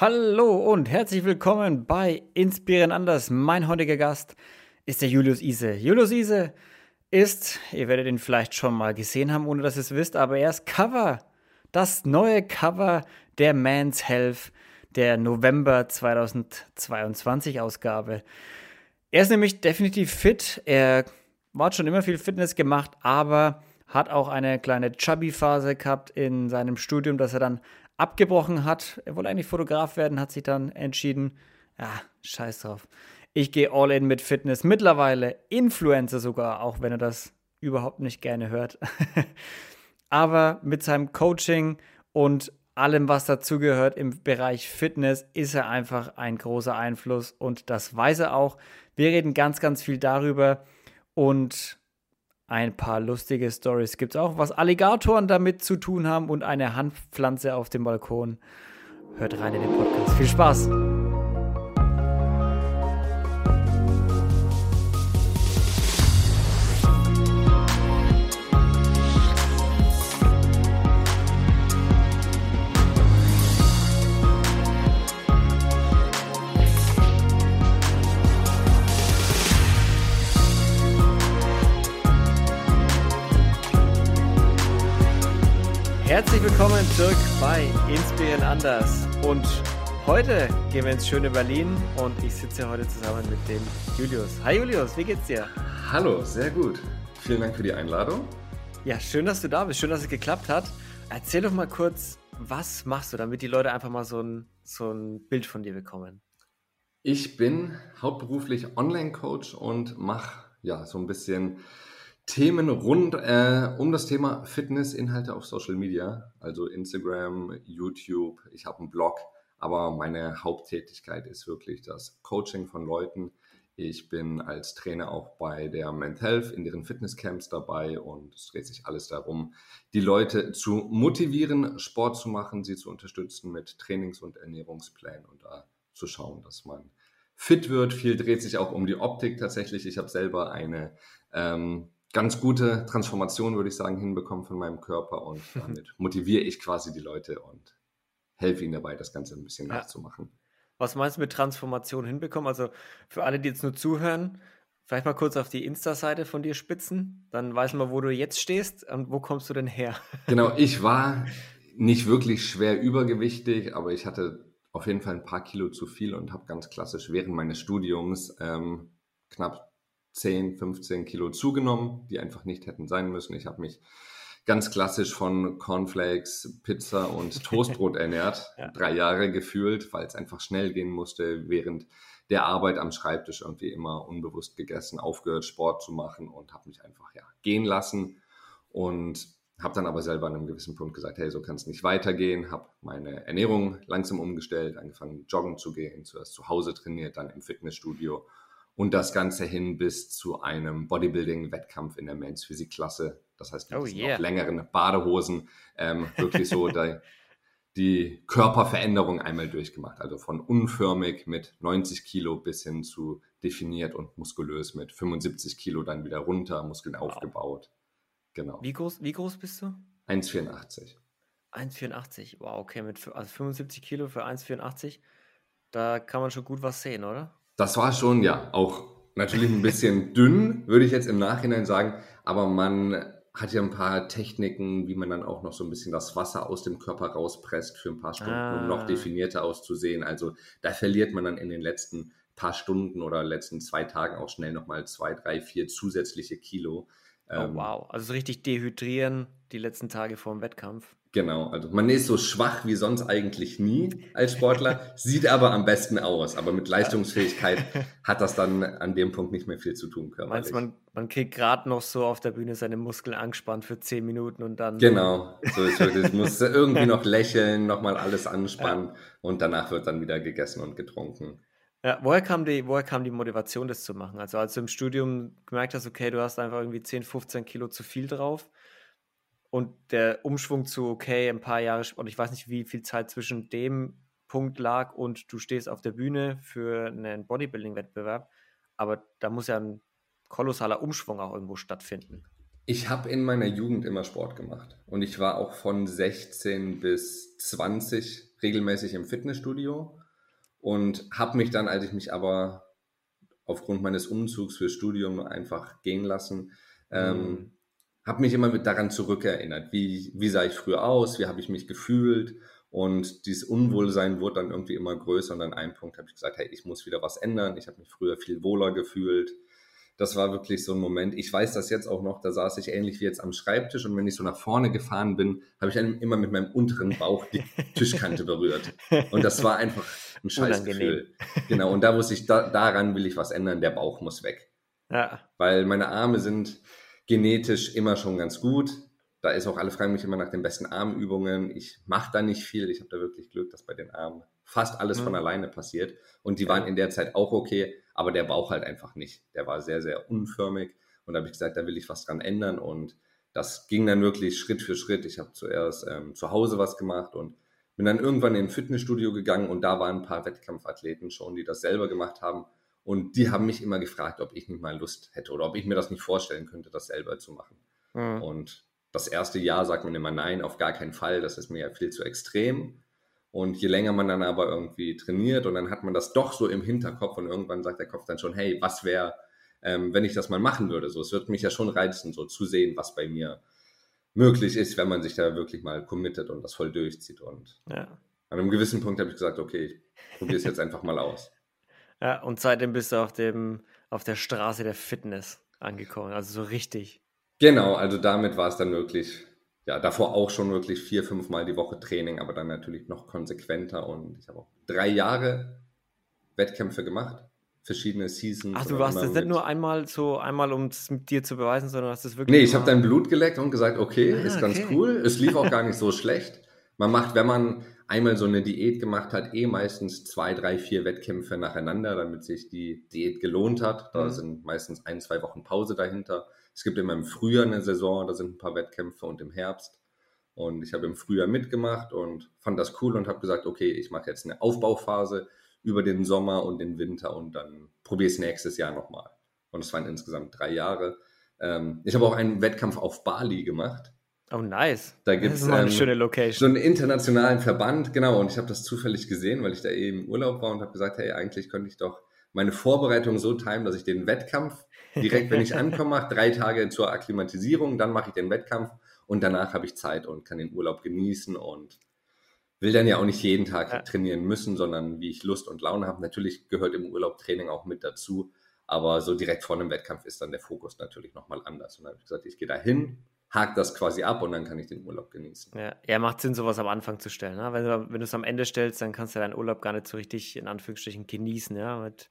Hallo und herzlich willkommen bei Inspirieren anders. Mein heutiger Gast ist der Julius Ise. Julius Ise ist, ihr werdet ihn vielleicht schon mal gesehen haben, ohne dass ihr es wisst, aber er ist Cover. Das neue Cover der Man's Health der November 2022 Ausgabe. Er ist nämlich definitiv fit. Er hat schon immer viel Fitness gemacht, aber hat auch eine kleine Chubby-Phase gehabt in seinem Studium, das er dann abgebrochen hat. Er wollte eigentlich Fotograf werden, hat sich dann entschieden, ja, scheiß drauf. Ich gehe all in mit Fitness. Mittlerweile Influencer sogar, auch wenn er das überhaupt nicht gerne hört. Aber mit seinem Coaching und allem, was dazugehört im Bereich Fitness, ist er einfach ein großer Einfluss und das weiß er auch. Wir reden ganz, ganz viel darüber und ein paar lustige Stories gibt es auch, was Alligatoren damit zu tun haben und eine Handpflanze auf dem Balkon. Hört rein in den Podcast. Viel Spaß! Willkommen zurück bei Inspirieren Anders. Und heute gehen wir ins schöne Berlin und ich sitze heute zusammen mit dem Julius. Hi Julius, wie geht's dir? Hallo, sehr gut. Vielen Dank für die Einladung. Ja, schön, dass du da bist. Schön, dass es geklappt hat. Erzähl doch mal kurz, was machst du, damit die Leute einfach mal so ein, so ein Bild von dir bekommen? Ich bin hauptberuflich Online-Coach und mache ja so ein bisschen Themen rund äh, um das Thema Fitness-Inhalte auf Social Media, also Instagram, YouTube. Ich habe einen Blog, aber meine Haupttätigkeit ist wirklich das Coaching von Leuten. Ich bin als Trainer auch bei der Mental Health in deren Fitnesscamps dabei und es dreht sich alles darum, die Leute zu motivieren, Sport zu machen, sie zu unterstützen mit Trainings- und Ernährungsplänen und da zu schauen, dass man fit wird. Viel dreht sich auch um die Optik tatsächlich. Ich habe selber eine ähm, ganz gute Transformation, würde ich sagen, hinbekommen von meinem Körper und damit motiviere ich quasi die Leute und helfe ihnen dabei, das Ganze ein bisschen ja. nachzumachen. Was meinst du mit Transformation hinbekommen? Also für alle, die jetzt nur zuhören, vielleicht mal kurz auf die Insta-Seite von dir spitzen, dann weiß man, wo du jetzt stehst und wo kommst du denn her? Genau, ich war nicht wirklich schwer übergewichtig, aber ich hatte auf jeden Fall ein paar Kilo zu viel und habe ganz klassisch während meines Studiums ähm, knapp 10, 15 Kilo zugenommen, die einfach nicht hätten sein müssen. Ich habe mich ganz klassisch von Cornflakes, Pizza und Toastbrot ernährt, ja. drei Jahre gefühlt, weil es einfach schnell gehen musste, während der Arbeit am Schreibtisch irgendwie immer unbewusst gegessen, aufgehört, Sport zu machen und habe mich einfach ja gehen lassen und habe dann aber selber an einem gewissen Punkt gesagt, hey, so kann es nicht weitergehen, habe meine Ernährung langsam umgestellt, angefangen joggen zu gehen, zuerst zu Hause trainiert, dann im Fitnessstudio und das Ganze hin bis zu einem Bodybuilding-Wettkampf in der Men's Physik-Klasse. Das heißt, mit oh, yeah. längeren Badehosen ähm, wirklich so die, die Körperveränderung einmal durchgemacht. Also von unförmig mit 90 Kilo bis hin zu definiert und muskulös mit 75 Kilo dann wieder runter, Muskeln wow. aufgebaut. Genau. Wie groß, wie groß bist du? 1,84. 1,84. Wow, okay, mit also 75 Kilo für 1,84. Da kann man schon gut was sehen, oder? Das war schon, ja, auch natürlich ein bisschen dünn, würde ich jetzt im Nachhinein sagen, aber man hat ja ein paar Techniken, wie man dann auch noch so ein bisschen das Wasser aus dem Körper rauspresst für ein paar Stunden, ah. um noch ah. definierter auszusehen. Also da verliert man dann in den letzten paar Stunden oder letzten zwei Tagen auch schnell nochmal zwei, drei, vier zusätzliche Kilo. Oh, ähm, wow. Also so richtig dehydrieren die letzten Tage vor dem Wettkampf. Genau, also man ist so schwach wie sonst eigentlich nie als Sportler, sieht aber am besten aus. Aber mit Leistungsfähigkeit hat das dann an dem Punkt nicht mehr viel zu tun. Meinst man, man kriegt gerade noch so auf der Bühne seine Muskeln angespannt für zehn Minuten und dann. Genau, so ist es. muss irgendwie noch lächeln, nochmal alles anspannen ja. und danach wird dann wieder gegessen und getrunken. Ja, woher kam, die, woher kam die Motivation, das zu machen? Also als du im Studium gemerkt hast, okay, du hast einfach irgendwie 10, 15 Kilo zu viel drauf, und der Umschwung zu, okay, ein paar Jahre, und ich weiß nicht, wie viel Zeit zwischen dem Punkt lag und du stehst auf der Bühne für einen Bodybuilding-Wettbewerb, aber da muss ja ein kolossaler Umschwung auch irgendwo stattfinden. Ich habe in meiner Jugend immer Sport gemacht und ich war auch von 16 bis 20 regelmäßig im Fitnessstudio und habe mich dann, als ich mich aber aufgrund meines Umzugs fürs Studium einfach gehen lassen, ähm, mhm. Habe mich immer daran zurückerinnert, wie, wie sah ich früher aus, wie habe ich mich gefühlt und dieses Unwohlsein wurde dann irgendwie immer größer und an einem Punkt habe ich gesagt, hey, ich muss wieder was ändern. Ich habe mich früher viel wohler gefühlt. Das war wirklich so ein Moment. Ich weiß das jetzt auch noch, da saß ich ähnlich wie jetzt am Schreibtisch und wenn ich so nach vorne gefahren bin, habe ich immer mit meinem unteren Bauch die Tischkante berührt. Und das war einfach ein Scheißgefühl. Genau, und da wusste ich, da, daran will ich was ändern, der Bauch muss weg. Ja. Weil meine Arme sind genetisch immer schon ganz gut da ist auch, alle fragen mich immer nach den besten Armübungen. Ich mache da nicht viel. Ich habe da wirklich Glück, dass bei den Armen fast alles mhm. von alleine passiert. Und die waren in der Zeit auch okay, aber der Bauch halt einfach nicht. Der war sehr, sehr unförmig. Und da habe ich gesagt, da will ich was dran ändern. Und das ging dann wirklich Schritt für Schritt. Ich habe zuerst ähm, zu Hause was gemacht und bin dann irgendwann in ein Fitnessstudio gegangen und da waren ein paar Wettkampfathleten schon, die das selber gemacht haben. Und die haben mich immer gefragt, ob ich nicht mal Lust hätte oder ob ich mir das nicht vorstellen könnte, das selber zu machen. Mhm. Und das erste Jahr sagt man immer nein, auf gar keinen Fall, das ist mir ja viel zu extrem. Und je länger man dann aber irgendwie trainiert und dann hat man das doch so im Hinterkopf und irgendwann sagt der Kopf dann schon, hey, was wäre, ähm, wenn ich das mal machen würde? So, es wird mich ja schon reizen, so zu sehen, was bei mir möglich ist, wenn man sich da wirklich mal committet und das voll durchzieht. Und ja. an einem gewissen Punkt habe ich gesagt, okay, ich probiere es jetzt einfach mal aus. Ja, und seitdem bist du auf dem, auf der Straße der Fitness angekommen, also so richtig. Genau, also damit war es dann wirklich, ja, davor auch schon wirklich vier, fünf Mal die Woche Training, aber dann natürlich noch konsequenter und ich habe auch drei Jahre Wettkämpfe gemacht, verschiedene Seasons. Ach, du warst jetzt nicht nur einmal so, einmal um es mit dir zu beweisen, sondern hast es wirklich. Nee, ich habe dein Blut geleckt und gesagt, okay, ah, ist ganz okay. cool. Es lief auch gar nicht so schlecht. Man macht, wenn man einmal so eine Diät gemacht hat, eh meistens zwei, drei, vier Wettkämpfe nacheinander, damit sich die Diät gelohnt hat. Da mhm. sind meistens ein, zwei Wochen Pause dahinter. Es gibt immer im Frühjahr eine Saison, da sind ein paar Wettkämpfe und im Herbst. Und ich habe im Frühjahr mitgemacht und fand das cool und habe gesagt, okay, ich mache jetzt eine Aufbauphase über den Sommer und den Winter und dann probiere es nächstes Jahr nochmal. Und es waren insgesamt drei Jahre. Ähm, ich habe auch einen Wettkampf auf Bali gemacht. Oh, nice. Da gibt es eine ähm, schöne Location. So einen internationalen Verband, genau. Und ich habe das zufällig gesehen, weil ich da eben im Urlaub war und habe gesagt, hey, eigentlich könnte ich doch meine Vorbereitung so timen, dass ich den Wettkampf direkt, wenn ich ankomme, mache, drei Tage zur Akklimatisierung, dann mache ich den Wettkampf und danach habe ich Zeit und kann den Urlaub genießen und will dann ja auch nicht jeden Tag ja. trainieren müssen, sondern wie ich Lust und Laune habe. Natürlich gehört im Urlaub Training auch mit dazu, aber so direkt vor einem Wettkampf ist dann der Fokus natürlich nochmal anders. Und dann habe ich gesagt, ich gehe da hin, hake das quasi ab und dann kann ich den Urlaub genießen. Ja, ja macht Sinn, sowas am Anfang zu stellen. Ne? Wenn du, wenn du es am Ende stellst, dann kannst du deinen Urlaub gar nicht so richtig in Anführungsstrichen genießen, ja, mit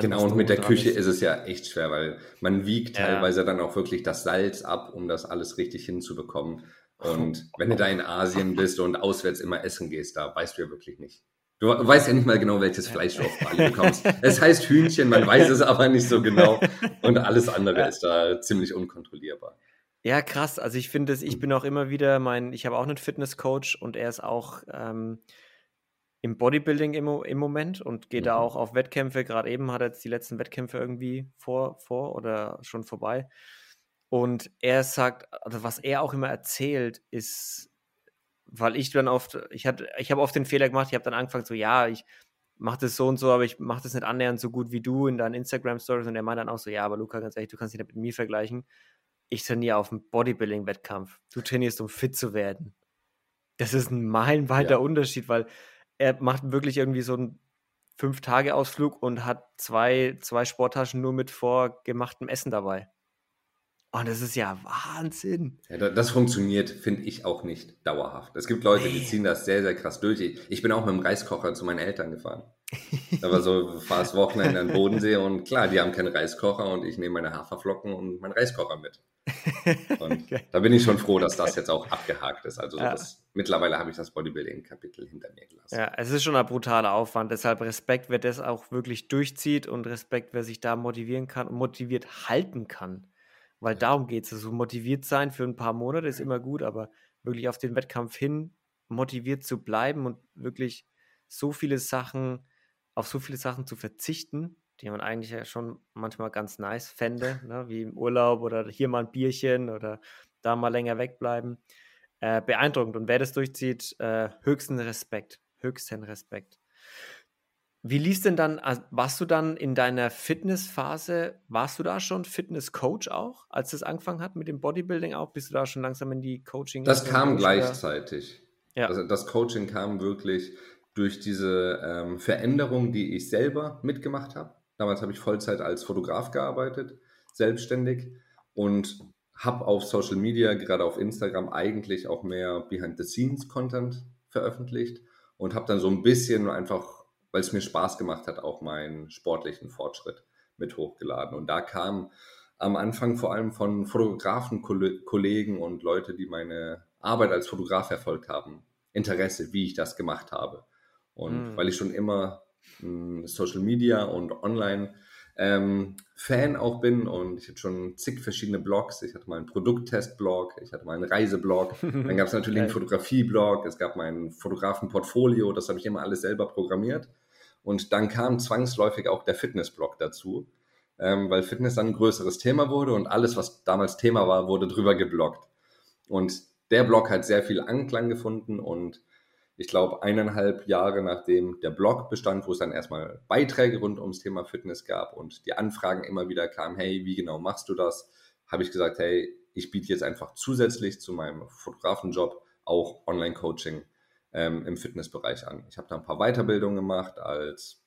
Genau, und mit der Küche ist. ist. es ja echt schwer, weil man wiegt ja. teilweise dann auch wirklich das Salz ab, um das alles richtig hinzubekommen. Und wenn du da in Asien bist und auswärts immer essen gehst, da weißt du ja wirklich nicht. Du weißt ja nicht mal genau, welches Fleisch du auf Bali bekommst. Es heißt Hühnchen, man weiß es aber nicht so genau. Und alles andere ist da ziemlich unkontrollierbar. Ja, krass. Also ich finde es, ich bin auch immer wieder mein, ich habe auch einen Fitnesscoach und er ist auch ähm, im Bodybuilding im, im Moment und geht mhm. da auch auf Wettkämpfe. Gerade eben hat er jetzt die letzten Wettkämpfe irgendwie vor, vor oder schon vorbei. Und er sagt, also was er auch immer erzählt, ist, weil ich dann oft, ich hatte, ich habe oft den Fehler gemacht, ich habe dann angefangen so, ja, ich mache das so und so, aber ich mache das nicht annähernd so gut wie du in deinen Instagram-Stories. Und er meint dann auch so, ja, aber Luca, ganz ehrlich, du kannst dich nicht mit mir vergleichen. Ich trainiere auf einem Bodybuilding-Wettkampf. Du trainierst, um fit zu werden. Das ist ein meilenweiter ja. Unterschied, weil er macht wirklich irgendwie so einen Fünf-Tage-Ausflug und hat zwei, zwei Sporttaschen nur mit vorgemachtem Essen dabei. Und das ist ja Wahnsinn. Ja, das funktioniert, finde ich, auch nicht dauerhaft. Es gibt Leute, die ziehen das sehr, sehr krass durch. Ich bin auch mit dem Reiskocher zu meinen Eltern gefahren. Da war so fast Wochenende an Bodensee und klar, die haben keinen Reiskocher und ich nehme meine Haferflocken und meinen Reiskocher mit. Und da bin ich schon froh, dass das jetzt auch abgehakt ist. Also so ja. das, mittlerweile habe ich das Bodybuilding-Kapitel hinter mir gelassen. Ja, es ist schon ein brutaler Aufwand. Deshalb Respekt, wer das auch wirklich durchzieht und Respekt, wer sich da motivieren kann und motiviert halten kann. Weil darum geht es. Also motiviert sein für ein paar Monate ist immer gut, aber wirklich auf den Wettkampf hin motiviert zu bleiben und wirklich so viele Sachen, auf so viele Sachen zu verzichten, die man eigentlich ja schon manchmal ganz nice fände, ne? wie im Urlaub oder hier mal ein Bierchen oder da mal länger wegbleiben. Äh, beeindruckend. Und wer das durchzieht, äh, höchsten Respekt. höchsten Respekt. Wie lief denn dann, warst du dann in deiner Fitnessphase, warst du da schon Fitnesscoach auch, als das angefangen hat mit dem Bodybuilding auch? Bist du da schon langsam in die Coaching? Das kam gleichzeitig. Ja. Also das Coaching kam wirklich durch diese ähm, Veränderung, die ich selber mitgemacht habe. Damals habe ich Vollzeit als Fotograf gearbeitet, selbstständig und habe auf Social Media, gerade auf Instagram, eigentlich auch mehr Behind-the-Scenes-Content veröffentlicht und habe dann so ein bisschen einfach, weil es mir Spaß gemacht hat, auch meinen sportlichen Fortschritt mit hochgeladen. Und da kam am Anfang vor allem von Fotografen, Kollegen und Leute, die meine Arbeit als Fotograf verfolgt haben, Interesse, wie ich das gemacht habe. Und mhm. weil ich schon immer Social Media und Online ähm, Fan auch bin und ich hatte schon zig verschiedene Blogs. Ich hatte mal einen Produkttest-Blog, ich hatte mal einen Reiseblog, dann gab es natürlich einen Fotografie-Blog, es gab mein Fotografen-Portfolio, das habe ich immer alles selber programmiert. Und dann kam zwangsläufig auch der Fitness-Blog dazu, ähm, weil Fitness dann ein größeres Thema wurde und alles, was damals Thema war, wurde drüber gebloggt. Und der Blog hat sehr viel Anklang gefunden und ich glaube, eineinhalb Jahre nachdem der Blog bestand, wo es dann erstmal Beiträge rund ums Thema Fitness gab und die Anfragen immer wieder kamen, hey, wie genau machst du das? Habe ich gesagt, hey, ich biete jetzt einfach zusätzlich zu meinem Fotografenjob auch Online-Coaching ähm, im Fitnessbereich an. Ich habe da ein paar Weiterbildungen gemacht als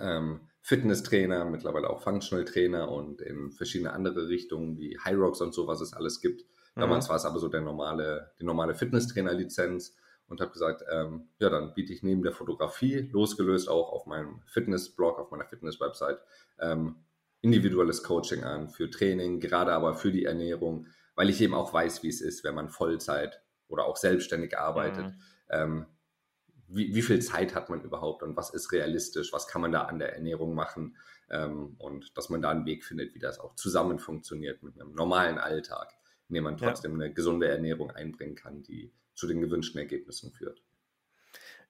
ähm, Fitnesstrainer, mittlerweile auch Functional Trainer und in verschiedene andere Richtungen wie High Rocks und so, was es alles gibt. Mhm. Damals war es aber so der normale, die normale Fitnesstrainer-Lizenz und habe gesagt, ähm, ja, dann biete ich neben der Fotografie, losgelöst auch auf meinem Fitness-Blog, auf meiner Fitness-Website, ähm, individuelles Coaching an für Training, gerade aber für die Ernährung, weil ich eben auch weiß, wie es ist, wenn man Vollzeit oder auch selbstständig arbeitet. Mhm. Ähm, wie, wie, viel Zeit hat man überhaupt und was ist realistisch, was kann man da an der Ernährung machen ähm, und dass man da einen Weg findet, wie das auch zusammen funktioniert mit einem normalen Alltag, in dem man trotzdem ja. eine gesunde Ernährung einbringen kann, die zu den gewünschten Ergebnissen führt.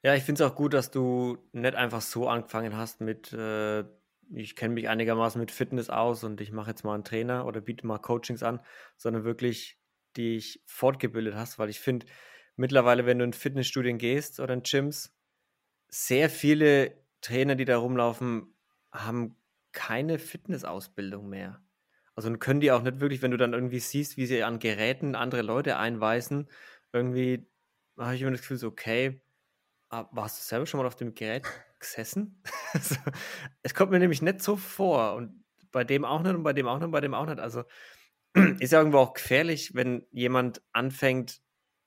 Ja, ich finde es auch gut, dass du nicht einfach so angefangen hast mit, äh, ich kenne mich einigermaßen mit Fitness aus und ich mache jetzt mal einen Trainer oder biete mal Coachings an, sondern wirklich dich fortgebildet hast, weil ich finde, mittlerweile, wenn du in Fitnessstudien gehst oder in Gyms, sehr viele Trainer, die da rumlaufen, haben keine Fitnessausbildung mehr. Also können die auch nicht wirklich, wenn du dann irgendwie siehst, wie sie an Geräten andere Leute einweisen, irgendwie habe ich immer das Gefühl, so, okay, ah, warst du selber schon mal auf dem Gerät gesessen? also, es kommt mir nämlich nicht so vor und bei dem auch nicht und bei dem auch nicht und bei dem auch nicht. Also ist ja irgendwo auch gefährlich, wenn jemand anfängt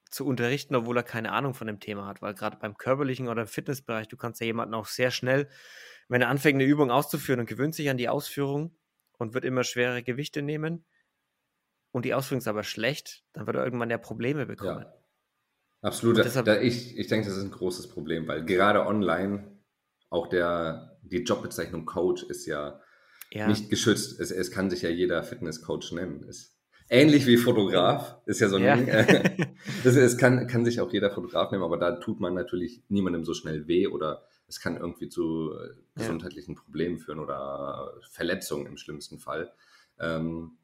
zu unterrichten, obwohl er keine Ahnung von dem Thema hat, weil gerade beim körperlichen oder im Fitnessbereich, du kannst ja jemanden auch sehr schnell, wenn er anfängt, eine Übung auszuführen und gewöhnt sich an die Ausführung und wird immer schwere Gewichte nehmen, und die Ausführung ist aber schlecht, dann wird er irgendwann ja Probleme bekommen. Ja, absolut. Deshalb, da, ich, ich denke, das ist ein großes Problem, weil gerade online auch der, die Jobbezeichnung Coach ist ja, ja. nicht geschützt. Es, es kann sich ja jeder Fitnesscoach nennen. Es, ähnlich wie Fotograf, ist ja so ein ja. Ding. es, es kann, kann sich auch jeder Fotograf nehmen, aber da tut man natürlich niemandem so schnell weh oder es kann irgendwie zu äh, gesundheitlichen. Problemen führen oder Verletzungen im schlimmsten Fall. Ähm,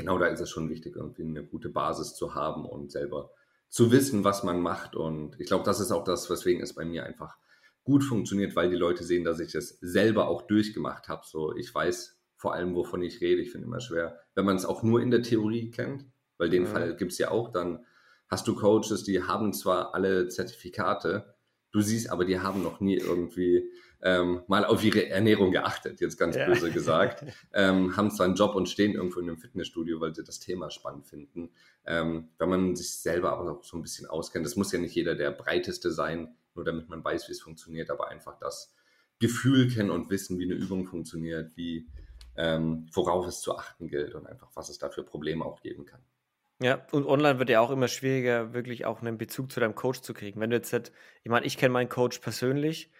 genau da ist es schon wichtig, irgendwie eine gute Basis zu haben und selber zu wissen, was man macht. Und ich glaube, das ist auch das, weswegen es bei mir einfach gut funktioniert, weil die Leute sehen, dass ich es selber auch durchgemacht habe. So, ich weiß vor allem, wovon ich rede. Ich finde immer schwer, wenn man es auch nur in der Theorie kennt, weil den ja. Fall gibt es ja auch, dann hast du Coaches, die haben zwar alle Zertifikate, du siehst aber, die haben noch nie irgendwie ähm, mal auf ihre Ernährung geachtet, jetzt ganz ja. böse gesagt, ähm, haben zwar einen Job und stehen irgendwo in einem Fitnessstudio, weil sie das Thema spannend finden. Ähm, wenn man sich selber aber auch so ein bisschen auskennt, das muss ja nicht jeder der breiteste sein, nur damit man weiß, wie es funktioniert, aber einfach das Gefühl kennen und wissen, wie eine Übung funktioniert, wie ähm, worauf es zu achten gilt und einfach, was es da für Probleme auch geben kann. Ja, und online wird ja auch immer schwieriger, wirklich auch einen Bezug zu deinem Coach zu kriegen. Wenn du jetzt, ich meine, ich kenne meinen Coach persönlich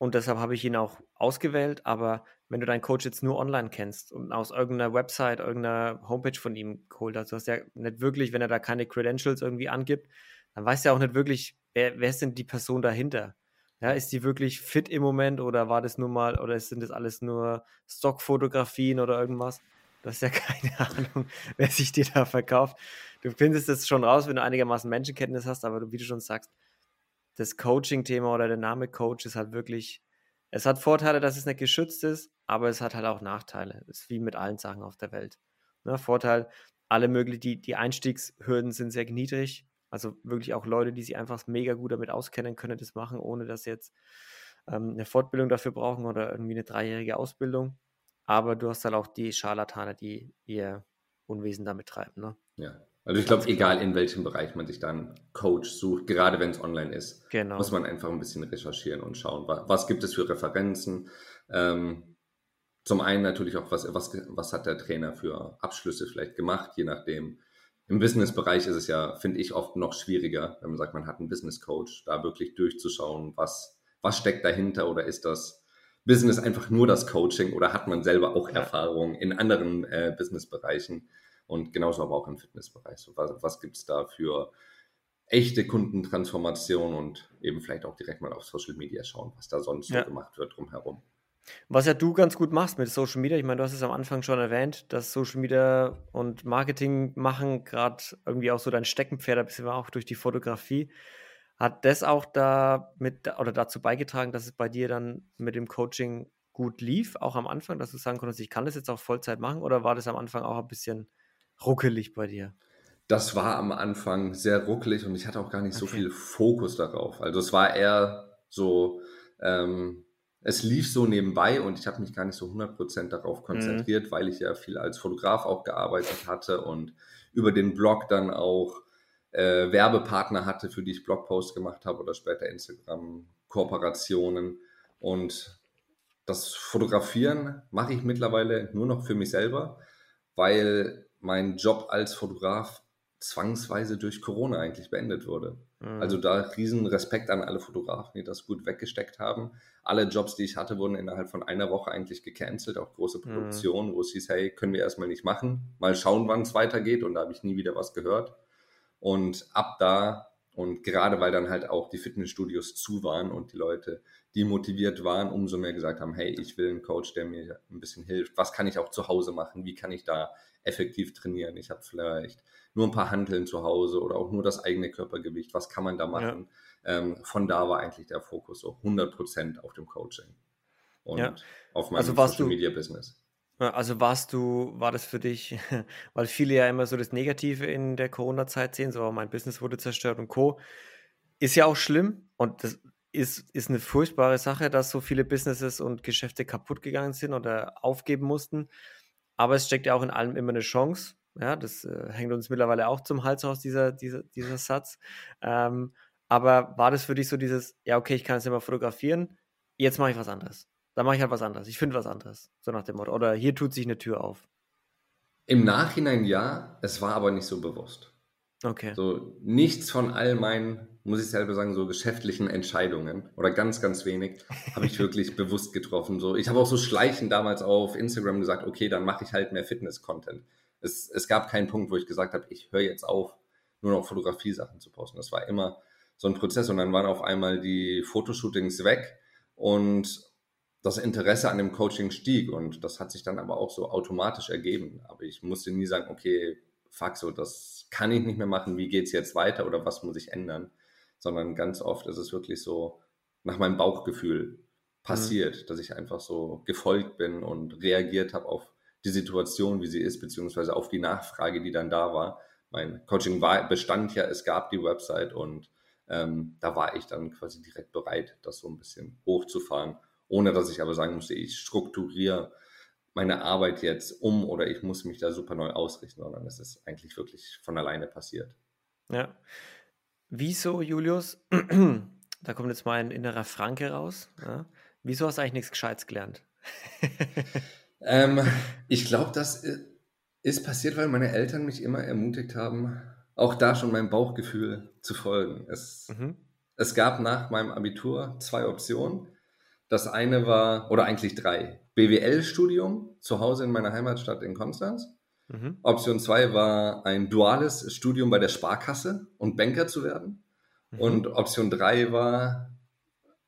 und deshalb habe ich ihn auch ausgewählt. Aber wenn du deinen Coach jetzt nur online kennst und aus irgendeiner Website, irgendeiner Homepage von ihm geholt hast, du hast ja nicht wirklich, wenn er da keine Credentials irgendwie angibt, dann weißt du ja auch nicht wirklich, wer, wer ist denn die Person dahinter? Ja, ist die wirklich fit im Moment oder war das nur mal, oder sind das alles nur Stockfotografien oder irgendwas? Du hast ja keine Ahnung, wer sich dir da verkauft. Du findest es schon raus, wenn du einigermaßen Menschenkenntnis hast, aber wie du schon sagst, das Coaching-Thema oder der Name Coach ist halt wirklich, es hat Vorteile, dass es nicht geschützt ist, aber es hat halt auch Nachteile. Es ist wie mit allen Sachen auf der Welt. Ne? Vorteil, alle möglichen, die, die Einstiegshürden sind sehr niedrig. Also wirklich auch Leute, die sich einfach mega gut damit auskennen, können das machen, ohne dass sie jetzt ähm, eine Fortbildung dafür brauchen oder irgendwie eine dreijährige Ausbildung. Aber du hast halt auch die Scharlatane, die ihr Unwesen damit treiben. Ne? Ja. Also ich glaube, egal in welchem Bereich man sich dann Coach sucht, gerade wenn es online ist, genau. muss man einfach ein bisschen recherchieren und schauen, was, gibt es für Referenzen. Ähm, zum einen natürlich auch, was, was, was hat der Trainer für Abschlüsse vielleicht gemacht, je nachdem. Im Business-Bereich ist es ja, finde ich, oft noch schwieriger, wenn man sagt, man hat einen Business-Coach, da wirklich durchzuschauen, was, was steckt dahinter oder ist das Business einfach nur das Coaching oder hat man selber auch Erfahrung in anderen äh, Business-Bereichen und genauso aber auch im Fitnessbereich. So, was was gibt es da für echte Kundentransformation und eben vielleicht auch direkt mal auf Social Media schauen, was da sonst ja. so gemacht wird drumherum. Was ja du ganz gut machst mit Social Media, ich meine, du hast es am Anfang schon erwähnt, dass Social Media und Marketing machen gerade irgendwie auch so dein Steckenpferd, ein bisschen auch durch die Fotografie. Hat das auch da mit oder dazu beigetragen, dass es bei dir dann mit dem Coaching gut lief, auch am Anfang, dass du sagen konntest, ich kann das jetzt auch Vollzeit machen oder war das am Anfang auch ein bisschen ruckelig bei dir? Das war am Anfang sehr ruckelig und ich hatte auch gar nicht okay. so viel Fokus darauf. Also es war eher so, ähm, es lief so nebenbei und ich habe mich gar nicht so 100% darauf mhm. konzentriert, mhm. weil ich ja viel als Fotograf auch gearbeitet hatte und über den Blog dann auch äh, Werbepartner hatte, für die ich Blogposts gemacht habe oder später Instagram-Kooperationen. Und das Fotografieren mache ich mittlerweile nur noch für mich selber, weil mein Job als Fotograf zwangsweise durch Corona eigentlich beendet wurde. Mhm. Also da riesen Respekt an alle Fotografen, die das gut weggesteckt haben. Alle Jobs, die ich hatte, wurden innerhalb von einer Woche eigentlich gecancelt, auch große mhm. Produktionen, mhm. wo es hieß, hey, können wir erstmal nicht machen, mal schauen, wann es weitergeht und da habe ich nie wieder was gehört. Und ab da und gerade weil dann halt auch die Fitnessstudios zu waren und die Leute, die motiviert waren, umso mehr gesagt haben, hey, ich will einen Coach, der mir ein bisschen hilft. Was kann ich auch zu Hause machen? Wie kann ich da effektiv trainieren? Ich habe vielleicht nur ein paar Hanteln zu Hause oder auch nur das eigene Körpergewicht. Was kann man da machen? Ja. Ähm, von da war eigentlich der Fokus so 100 Prozent auf dem Coaching und ja. auf meinem also Social Media Business. Also warst du, war das für dich, weil viele ja immer so das Negative in der Corona-Zeit sehen, so mein Business wurde zerstört und Co. Ist ja auch schlimm und das ist, ist eine furchtbare Sache, dass so viele Businesses und Geschäfte kaputt gegangen sind oder aufgeben mussten. Aber es steckt ja auch in allem immer eine Chance. Ja, das äh, hängt uns mittlerweile auch zum Hals aus, dieser, dieser, dieser Satz. Ähm, aber war das für dich so dieses, ja, okay, ich kann jetzt immer fotografieren, jetzt mache ich was anderes? Dann mache ich halt was anderes. Ich finde was anderes. So nach dem Motto. Oder hier tut sich eine Tür auf. Im Nachhinein ja, es war aber nicht so bewusst. Okay. So nichts von all meinen, muss ich selber sagen, so geschäftlichen Entscheidungen oder ganz, ganz wenig habe ich wirklich bewusst getroffen. So, ich habe auch so schleichend damals auf Instagram gesagt, okay, dann mache ich halt mehr Fitness-Content. Es, es gab keinen Punkt, wo ich gesagt habe, ich höre jetzt auf, nur noch Fotografie-Sachen zu posten. Das war immer so ein Prozess und dann waren auf einmal die Fotoshootings weg und das Interesse an dem Coaching stieg und das hat sich dann aber auch so automatisch ergeben. Aber ich musste nie sagen, okay, fuck, so das kann ich nicht mehr machen, wie geht's jetzt weiter oder was muss ich ändern? Sondern ganz oft ist es wirklich so nach meinem Bauchgefühl passiert, mhm. dass ich einfach so gefolgt bin und reagiert habe auf die Situation, wie sie ist, beziehungsweise auf die Nachfrage, die dann da war. Mein Coaching war, bestand ja, es gab die Website und ähm, da war ich dann quasi direkt bereit, das so ein bisschen hochzufahren ohne dass ich aber sagen musste, ich strukturiere meine Arbeit jetzt um oder ich muss mich da super neu ausrichten, sondern es ist eigentlich wirklich von alleine passiert. Ja. Wieso, Julius? da kommt jetzt mal ein innerer Franke raus. Ja? Wieso hast du eigentlich nichts Gescheites gelernt? ähm, ich glaube, das ist passiert, weil meine Eltern mich immer ermutigt haben, auch da schon meinem Bauchgefühl zu folgen. Es, mhm. es gab nach meinem Abitur zwei Optionen. Das eine war, oder eigentlich drei. BWL-Studium zu Hause in meiner Heimatstadt in Konstanz. Mhm. Option zwei war ein duales Studium bei der Sparkasse und Banker zu werden. Mhm. Und Option drei war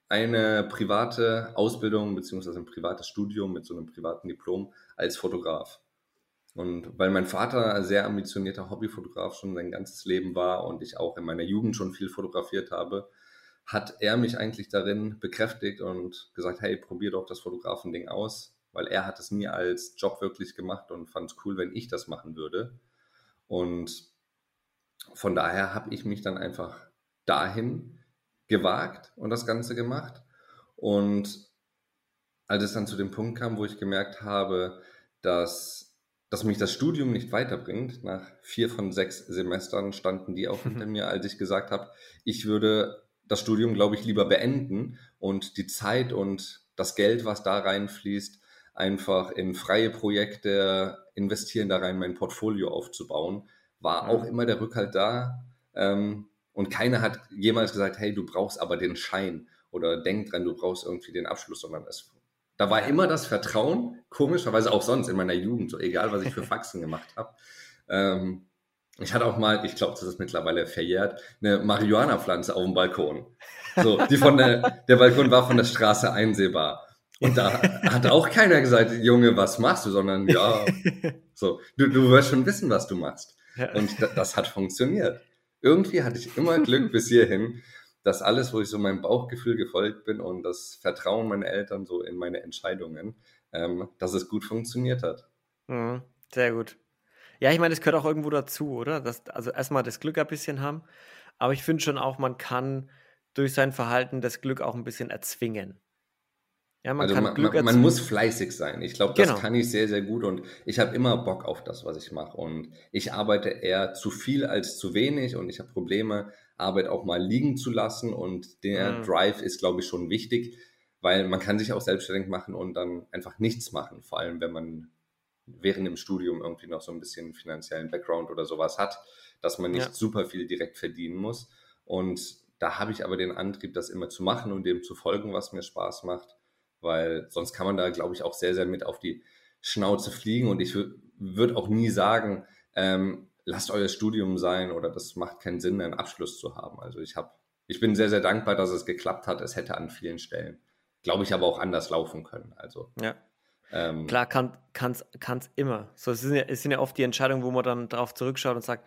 eine private Ausbildung beziehungsweise ein privates Studium mit so einem privaten Diplom als Fotograf. Und weil mein Vater ein sehr ambitionierter Hobbyfotograf schon sein ganzes Leben war und ich auch in meiner Jugend schon viel fotografiert habe, hat er mich eigentlich darin bekräftigt und gesagt, hey, probier doch das Fotografending aus, weil er hat es nie als Job wirklich gemacht und fand es cool, wenn ich das machen würde. Und von daher habe ich mich dann einfach dahin gewagt und das Ganze gemacht. Und als es dann zu dem Punkt kam, wo ich gemerkt habe, dass, dass mich das Studium nicht weiterbringt, nach vier von sechs Semestern standen die auch hinter mir, als ich gesagt habe, ich würde das Studium, glaube ich, lieber beenden und die Zeit und das Geld, was da reinfließt, einfach in freie Projekte investieren, da rein mein Portfolio aufzubauen, war auch immer der Rückhalt da. Ähm, und keiner hat jemals gesagt, hey, du brauchst aber den Schein oder denk dran, du brauchst irgendwie den Abschluss, sondern es, da war immer das Vertrauen, komischerweise auch sonst in meiner Jugend, so egal, was ich für Faxen gemacht habe. Ähm, ich hatte auch mal, ich glaube, das ist mittlerweile verjährt, eine Marihuana-Pflanze auf dem Balkon. So, die von der, der Balkon war von der Straße einsehbar. Und da hat auch keiner gesagt, Junge, was machst du, sondern ja, so, du, du wirst schon wissen, was du machst. Und das, das hat funktioniert. Irgendwie hatte ich immer Glück bis hierhin, dass alles, wo ich so meinem Bauchgefühl gefolgt bin und das Vertrauen meiner Eltern so in meine Entscheidungen, ähm, dass es gut funktioniert hat. Mhm, sehr gut. Ja, ich meine, es gehört auch irgendwo dazu, oder? Das, also erstmal das Glück ein bisschen haben, aber ich finde schon auch, man kann durch sein Verhalten das Glück auch ein bisschen erzwingen. Ja, man, also man, man, man, muss fleißig sein. Ich glaube, das genau. kann ich sehr, sehr gut und ich habe immer Bock auf das, was ich mache. Und ich arbeite eher zu viel als zu wenig und ich habe Probleme, Arbeit auch mal liegen zu lassen. Und der mhm. Drive ist, glaube ich, schon wichtig, weil man kann sich auch selbstständig machen und dann einfach nichts machen. Vor allem, wenn man während dem Studium irgendwie noch so ein bisschen finanziellen Background oder sowas hat, dass man nicht ja. super viel direkt verdienen muss. Und da habe ich aber den Antrieb, das immer zu machen und dem zu folgen, was mir Spaß macht weil sonst kann man da, glaube ich, auch sehr, sehr mit auf die Schnauze fliegen. Und ich würde auch nie sagen, ähm, lasst euer Studium sein oder das macht keinen Sinn, einen Abschluss zu haben. Also ich habe, ich bin sehr, sehr dankbar, dass es geklappt hat. Es hätte an vielen Stellen, glaube ich, aber auch anders laufen können. Also ja. Ähm, Klar, kann es immer. So, es sind, ja, es sind ja oft die Entscheidungen, wo man dann darauf zurückschaut und sagt,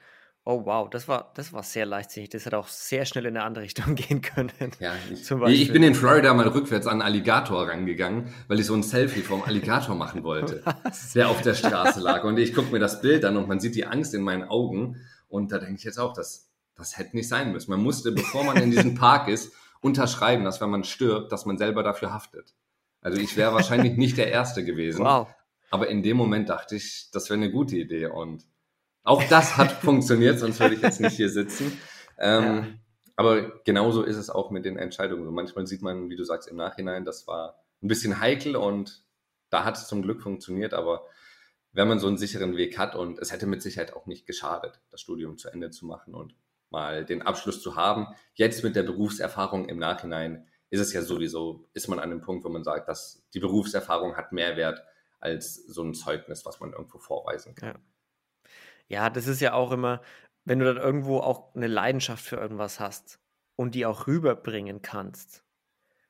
Oh wow, das war, das war sehr leichtsinnig. Das hätte auch sehr schnell in eine andere Richtung gehen können. Ja, ich, ich bin in Florida mal rückwärts an einen Alligator rangegangen, weil ich so ein Selfie vom Alligator machen wollte, Was? der auf der Straße lag. Und ich gucke mir das Bild an und man sieht die Angst in meinen Augen. Und da denke ich jetzt auch, das, das hätte nicht sein müssen. Man musste, bevor man in diesem Park ist, unterschreiben, dass wenn man stirbt, dass man selber dafür haftet. Also ich wäre wahrscheinlich nicht der Erste gewesen. Wow. Aber in dem Moment dachte ich, das wäre eine gute Idee. Und auch das hat funktioniert, sonst würde ich jetzt nicht hier sitzen. Ähm, ja. Aber genauso ist es auch mit den Entscheidungen. manchmal sieht man, wie du sagst, im Nachhinein, das war ein bisschen heikel und da hat es zum Glück funktioniert. Aber wenn man so einen sicheren Weg hat und es hätte mit Sicherheit auch nicht geschadet, das Studium zu Ende zu machen und mal den Abschluss zu haben. Jetzt mit der Berufserfahrung im Nachhinein ist es ja sowieso, ist man an dem Punkt, wo man sagt, dass die Berufserfahrung hat mehr Wert als so ein Zeugnis, was man irgendwo vorweisen kann. Ja. Ja, das ist ja auch immer, wenn du dann irgendwo auch eine Leidenschaft für irgendwas hast und die auch rüberbringen kannst.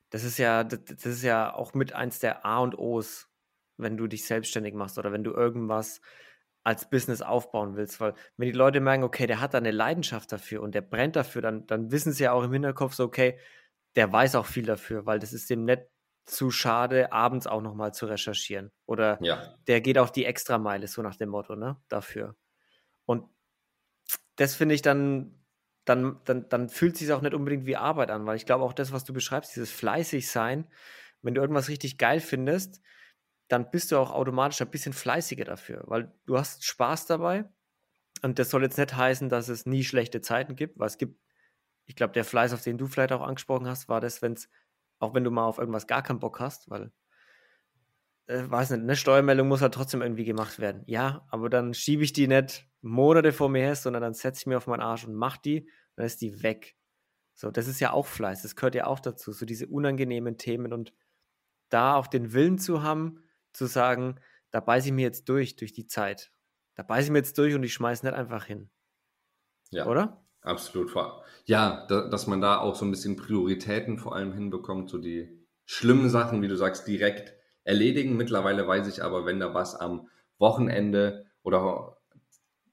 Das ist ja, das, ist ja auch mit eins der A und O's, wenn du dich selbstständig machst oder wenn du irgendwas als Business aufbauen willst, weil wenn die Leute merken, okay, der hat da eine Leidenschaft dafür und der brennt dafür, dann, dann wissen sie ja auch im Hinterkopf so, okay, der weiß auch viel dafür, weil das ist dem nicht zu schade, abends auch nochmal zu recherchieren. Oder ja. der geht auch die Extrameile, so nach dem Motto, ne, dafür. Und das finde ich dann, dann, dann, dann fühlt sich auch nicht unbedingt wie Arbeit an, weil ich glaube auch das, was du beschreibst, dieses fleißig sein, wenn du irgendwas richtig geil findest, dann bist du auch automatisch ein bisschen fleißiger dafür, weil du hast Spaß dabei. Und das soll jetzt nicht heißen, dass es nie schlechte Zeiten gibt, weil es gibt, ich glaube, der Fleiß, auf den du vielleicht auch angesprochen hast, war das, wenn es, auch wenn du mal auf irgendwas gar keinen Bock hast, weil äh, weiß nicht, eine Steuermeldung muss halt trotzdem irgendwie gemacht werden. Ja, aber dann schiebe ich die nicht Monate vor mir her, sondern dann setze ich mir auf meinen Arsch und mach die, und dann ist die weg. So, das ist ja auch Fleiß, das gehört ja auch dazu, so diese unangenehmen Themen und da auch den Willen zu haben, zu sagen, da beiße ich mir jetzt durch, durch die Zeit. Da beiße ich mir jetzt durch und ich schmeiße nicht einfach hin. Ja. Oder? Absolut. Ja, da, dass man da auch so ein bisschen Prioritäten vor allem hinbekommt, so die schlimmen Sachen, wie du sagst, direkt erledigen. Mittlerweile weiß ich aber, wenn da was am Wochenende oder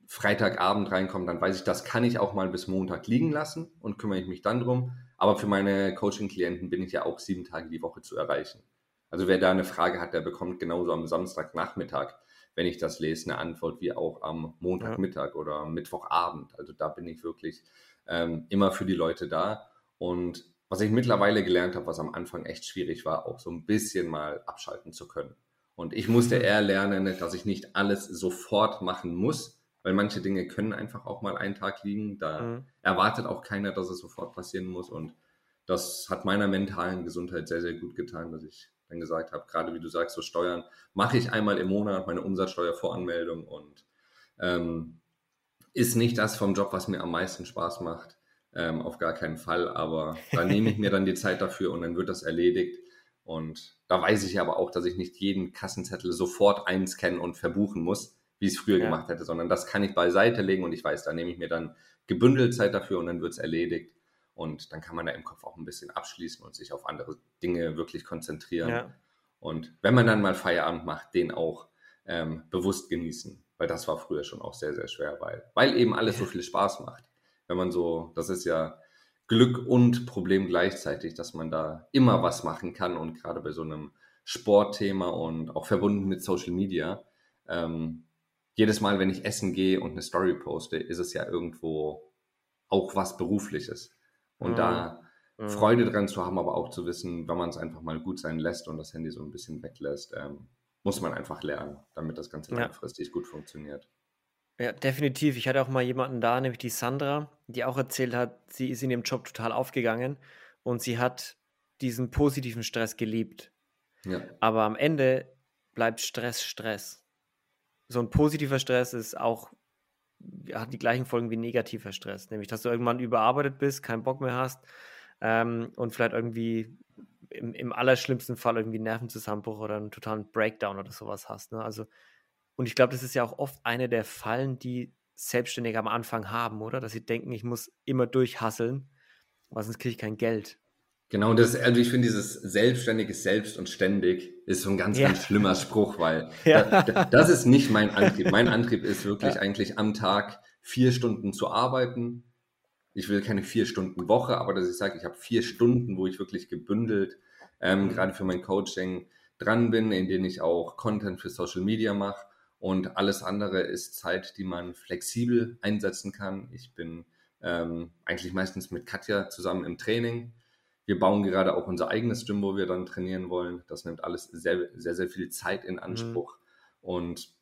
Freitagabend reinkommt, dann weiß ich, das kann ich auch mal bis Montag liegen lassen und kümmere ich mich dann drum. Aber für meine Coaching-Klienten bin ich ja auch sieben Tage die Woche zu erreichen. Also wer da eine Frage hat, der bekommt genauso am Samstagnachmittag, wenn ich das lese, eine Antwort wie auch am Montagmittag ja. oder Mittwochabend. Also da bin ich wirklich ähm, immer für die Leute da. Und was ich mittlerweile gelernt habe, was am Anfang echt schwierig war, auch so ein bisschen mal abschalten zu können. Und ich musste mhm. eher lernen, dass ich nicht alles sofort machen muss, weil manche Dinge können einfach auch mal einen Tag liegen. Da mhm. erwartet auch keiner, dass es sofort passieren muss. Und das hat meiner mentalen Gesundheit sehr, sehr gut getan, dass ich dann gesagt habe, gerade wie du sagst, so Steuern mache ich einmal im Monat meine Umsatzsteuervoranmeldung und ähm, ist nicht das vom Job, was mir am meisten Spaß macht. Ähm, auf gar keinen Fall, aber da nehme ich mir dann die Zeit dafür und dann wird das erledigt. Und da weiß ich aber auch, dass ich nicht jeden Kassenzettel sofort einscannen und verbuchen muss, wie ich es früher ja. gemacht hätte, sondern das kann ich beiseite legen und ich weiß, da nehme ich mir dann gebündelt Zeit dafür und dann wird es erledigt. Und dann kann man da im Kopf auch ein bisschen abschließen und sich auf andere Dinge wirklich konzentrieren. Ja. Und wenn man dann mal Feierabend macht, den auch ähm, bewusst genießen. Weil das war früher schon auch sehr, sehr schwer, weil, weil eben alles so viel Spaß macht. Wenn man so, das ist ja Glück und Problem gleichzeitig, dass man da immer was machen kann und gerade bei so einem Sportthema und auch verbunden mit Social Media, ähm, jedes Mal, wenn ich essen gehe und eine Story poste, ist es ja irgendwo auch was Berufliches. Und mhm. da mhm. Freude dran zu haben, aber auch zu wissen, wenn man es einfach mal gut sein lässt und das Handy so ein bisschen weglässt, ähm, muss man einfach lernen, damit das Ganze ja. langfristig gut funktioniert. Ja, definitiv. Ich hatte auch mal jemanden da, nämlich die Sandra, die auch erzählt hat, sie ist in ihrem Job total aufgegangen und sie hat diesen positiven Stress geliebt. Ja. Aber am Ende bleibt Stress Stress so ein positiver Stress ist auch, hat die gleichen Folgen wie negativer Stress, nämlich dass du irgendwann überarbeitet bist, keinen Bock mehr hast ähm, und vielleicht irgendwie im, im allerschlimmsten Fall irgendwie einen Nervenzusammenbruch oder einen totalen Breakdown oder sowas hast. Ne? Also, und ich glaube, das ist ja auch oft eine der Fallen, die Selbstständige am Anfang haben, oder? Dass sie denken, ich muss immer durchhasseln, weil sonst kriege ich kein Geld. Genau, das, also ich finde dieses selbstständiges Selbst und ständig ist so ein ganz, ja. ganz schlimmer Spruch, weil ja. da, das ist nicht mein Antrieb. Mein Antrieb ist wirklich ja. eigentlich am Tag vier Stunden zu arbeiten. Ich will keine vier Stunden Woche, aber dass ich sage, ich habe vier Stunden, wo ich wirklich gebündelt ähm, mhm. gerade für mein Coaching dran bin, in denen ich auch Content für Social Media mache und alles andere ist Zeit, die man flexibel einsetzen kann. Ich bin ähm, eigentlich meistens mit Katja zusammen im Training wir bauen gerade auch unser eigenes Gym, wo wir dann trainieren wollen. Das nimmt alles sehr, sehr, sehr viel Zeit in Anspruch. Mhm. Und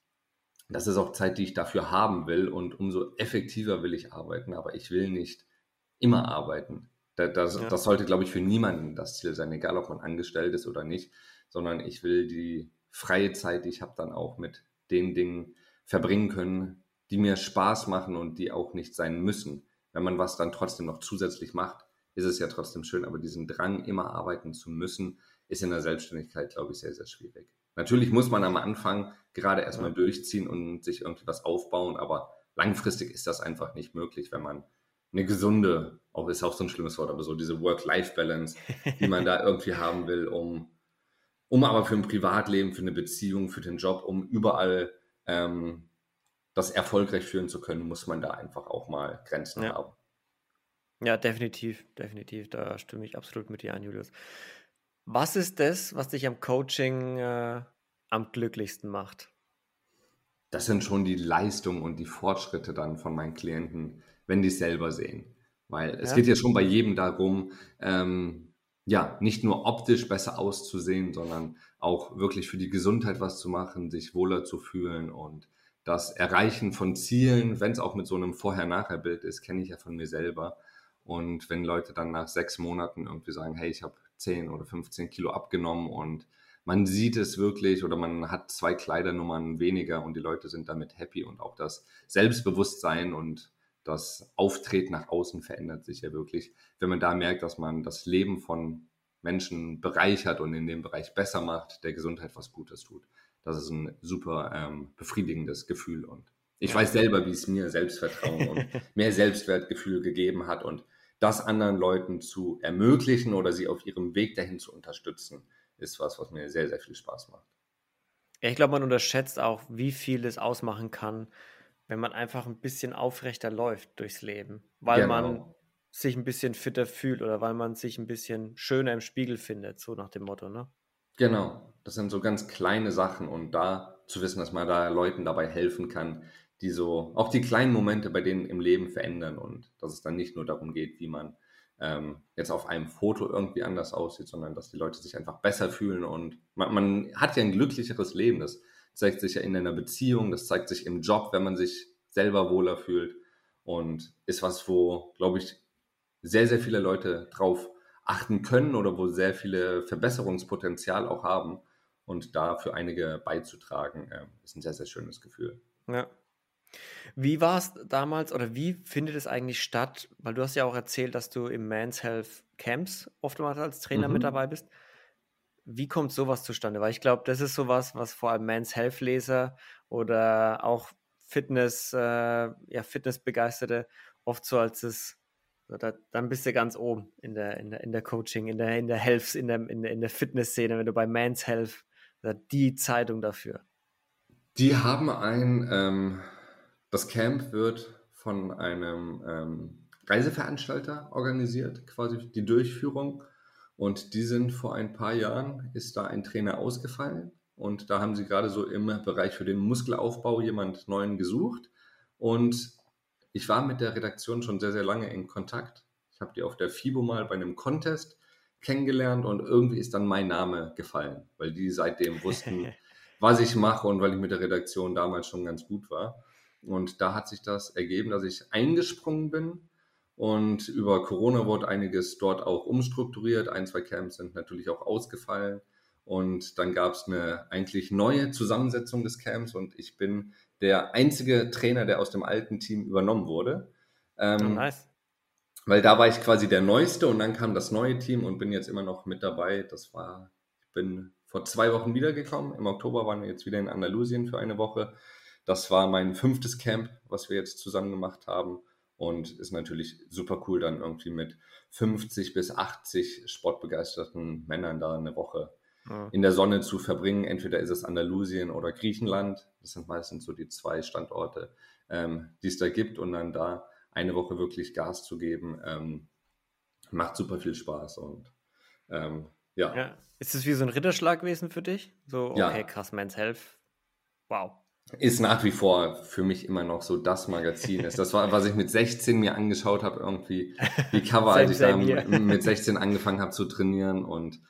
das ist auch Zeit, die ich dafür haben will. Und umso effektiver will ich arbeiten. Aber ich will nicht immer arbeiten. Das, das, ja. das sollte, glaube ich, für niemanden das Ziel sein, egal ob man angestellt ist oder nicht. Sondern ich will die freie Zeit, die ich habe, dann auch mit den Dingen verbringen können, die mir Spaß machen und die auch nicht sein müssen. Wenn man was dann trotzdem noch zusätzlich macht, ist es ja trotzdem schön, aber diesen Drang, immer arbeiten zu müssen, ist in der Selbstständigkeit, glaube ich, sehr, sehr schwierig. Natürlich muss man am Anfang gerade erstmal durchziehen und sich irgendwie was aufbauen, aber langfristig ist das einfach nicht möglich, wenn man eine gesunde, auch ist auch so ein schlimmes Wort, aber so diese Work-Life-Balance, die man da irgendwie haben will, um, um aber für ein Privatleben, für eine Beziehung, für den Job, um überall ähm, das erfolgreich führen zu können, muss man da einfach auch mal Grenzen ja. haben. Ja, definitiv, definitiv. Da stimme ich absolut mit dir ein, Julius. Was ist das, was dich am Coaching äh, am glücklichsten macht? Das sind schon die Leistungen und die Fortschritte dann von meinen Klienten, wenn die es selber sehen. Weil es ja. geht ja schon bei jedem darum, ähm, ja, nicht nur optisch besser auszusehen, sondern auch wirklich für die Gesundheit was zu machen, sich wohler zu fühlen und das Erreichen von Zielen, wenn es auch mit so einem Vorher-Nachher-Bild ist, kenne ich ja von mir selber. Und wenn Leute dann nach sechs Monaten irgendwie sagen, hey, ich habe 10 oder 15 Kilo abgenommen und man sieht es wirklich oder man hat zwei Kleidernummern weniger und die Leute sind damit happy und auch das Selbstbewusstsein und das Auftreten nach außen verändert sich ja wirklich. Wenn man da merkt, dass man das Leben von Menschen bereichert und in dem Bereich besser macht, der Gesundheit was Gutes tut. Das ist ein super ähm, befriedigendes Gefühl und ich weiß selber, wie es mir Selbstvertrauen und mehr Selbstwertgefühl gegeben hat und das anderen Leuten zu ermöglichen oder sie auf ihrem Weg dahin zu unterstützen, ist was, was mir sehr, sehr viel Spaß macht. Ich glaube, man unterschätzt auch, wie viel es ausmachen kann, wenn man einfach ein bisschen aufrechter läuft durchs Leben, weil genau. man sich ein bisschen fitter fühlt oder weil man sich ein bisschen schöner im Spiegel findet, so nach dem Motto, ne? Genau, das sind so ganz kleine Sachen und da zu wissen, dass man da Leuten dabei helfen kann, die so auch die kleinen Momente bei denen im Leben verändern und dass es dann nicht nur darum geht, wie man ähm, jetzt auf einem Foto irgendwie anders aussieht, sondern dass die Leute sich einfach besser fühlen und man, man hat ja ein glücklicheres Leben. Das zeigt sich ja in einer Beziehung, das zeigt sich im Job, wenn man sich selber wohler fühlt und ist was, wo, glaube ich, sehr, sehr viele Leute drauf achten können oder wo sehr viele Verbesserungspotenzial auch haben. Und da für einige beizutragen, äh, ist ein sehr, sehr schönes Gefühl. Ja. Wie war es damals oder wie findet es eigentlich statt? Weil du hast ja auch erzählt, dass du im Men's Health Camps oftmals als Trainer mhm. mit dabei bist. Wie kommt sowas zustande? Weil ich glaube, das ist sowas, was vor allem Men's Health Leser oder auch Fitness, äh, ja, Fitnessbegeisterte oft so als das, so da, dann bist du ganz oben in der, in der, in der Coaching, in der, in der Health, in der, in der, in der Fitnessszene, wenn du bei Men's Health, die Zeitung dafür. Die haben ein, ähm, das Camp wird von einem ähm, Reiseveranstalter organisiert, quasi die Durchführung. Und die sind vor ein paar Jahren, ist da ein Trainer ausgefallen. Und da haben sie gerade so im Bereich für den Muskelaufbau jemand Neuen gesucht. Und ich war mit der Redaktion schon sehr, sehr lange in Kontakt. Ich habe die auf der FIBO mal bei einem Contest kennengelernt und irgendwie ist dann mein Name gefallen, weil die seitdem wussten, was ich mache und weil ich mit der Redaktion damals schon ganz gut war. Und da hat sich das ergeben, dass ich eingesprungen bin. Und über Corona wurde einiges dort auch umstrukturiert. Ein, zwei Camps sind natürlich auch ausgefallen. Und dann gab es eine eigentlich neue Zusammensetzung des Camps und ich bin der einzige Trainer, der aus dem alten Team übernommen wurde. Ähm, oh, nice. Weil da war ich quasi der Neueste und dann kam das neue Team und bin jetzt immer noch mit dabei. Das war, ich bin vor zwei Wochen wiedergekommen. Im Oktober waren wir jetzt wieder in Andalusien für eine Woche. Das war mein fünftes Camp, was wir jetzt zusammen gemacht haben und ist natürlich super cool, dann irgendwie mit 50 bis 80 sportbegeisterten Männern da eine Woche ja. in der Sonne zu verbringen. Entweder ist es Andalusien oder Griechenland. Das sind meistens so die zwei Standorte, ähm, die es da gibt. Und dann da eine Woche wirklich Gas zu geben, ähm, macht super viel Spaß. Und ähm, ja. ja. Ist es wie so ein Ritterschlag gewesen für dich? So, okay, ja. krass, Men's Health. Wow ist nach wie vor für mich immer noch so das Magazin ist. Das war, was ich mit 16 mir angeschaut habe, irgendwie die Cover, als ich da mit 16 angefangen habe zu trainieren. Und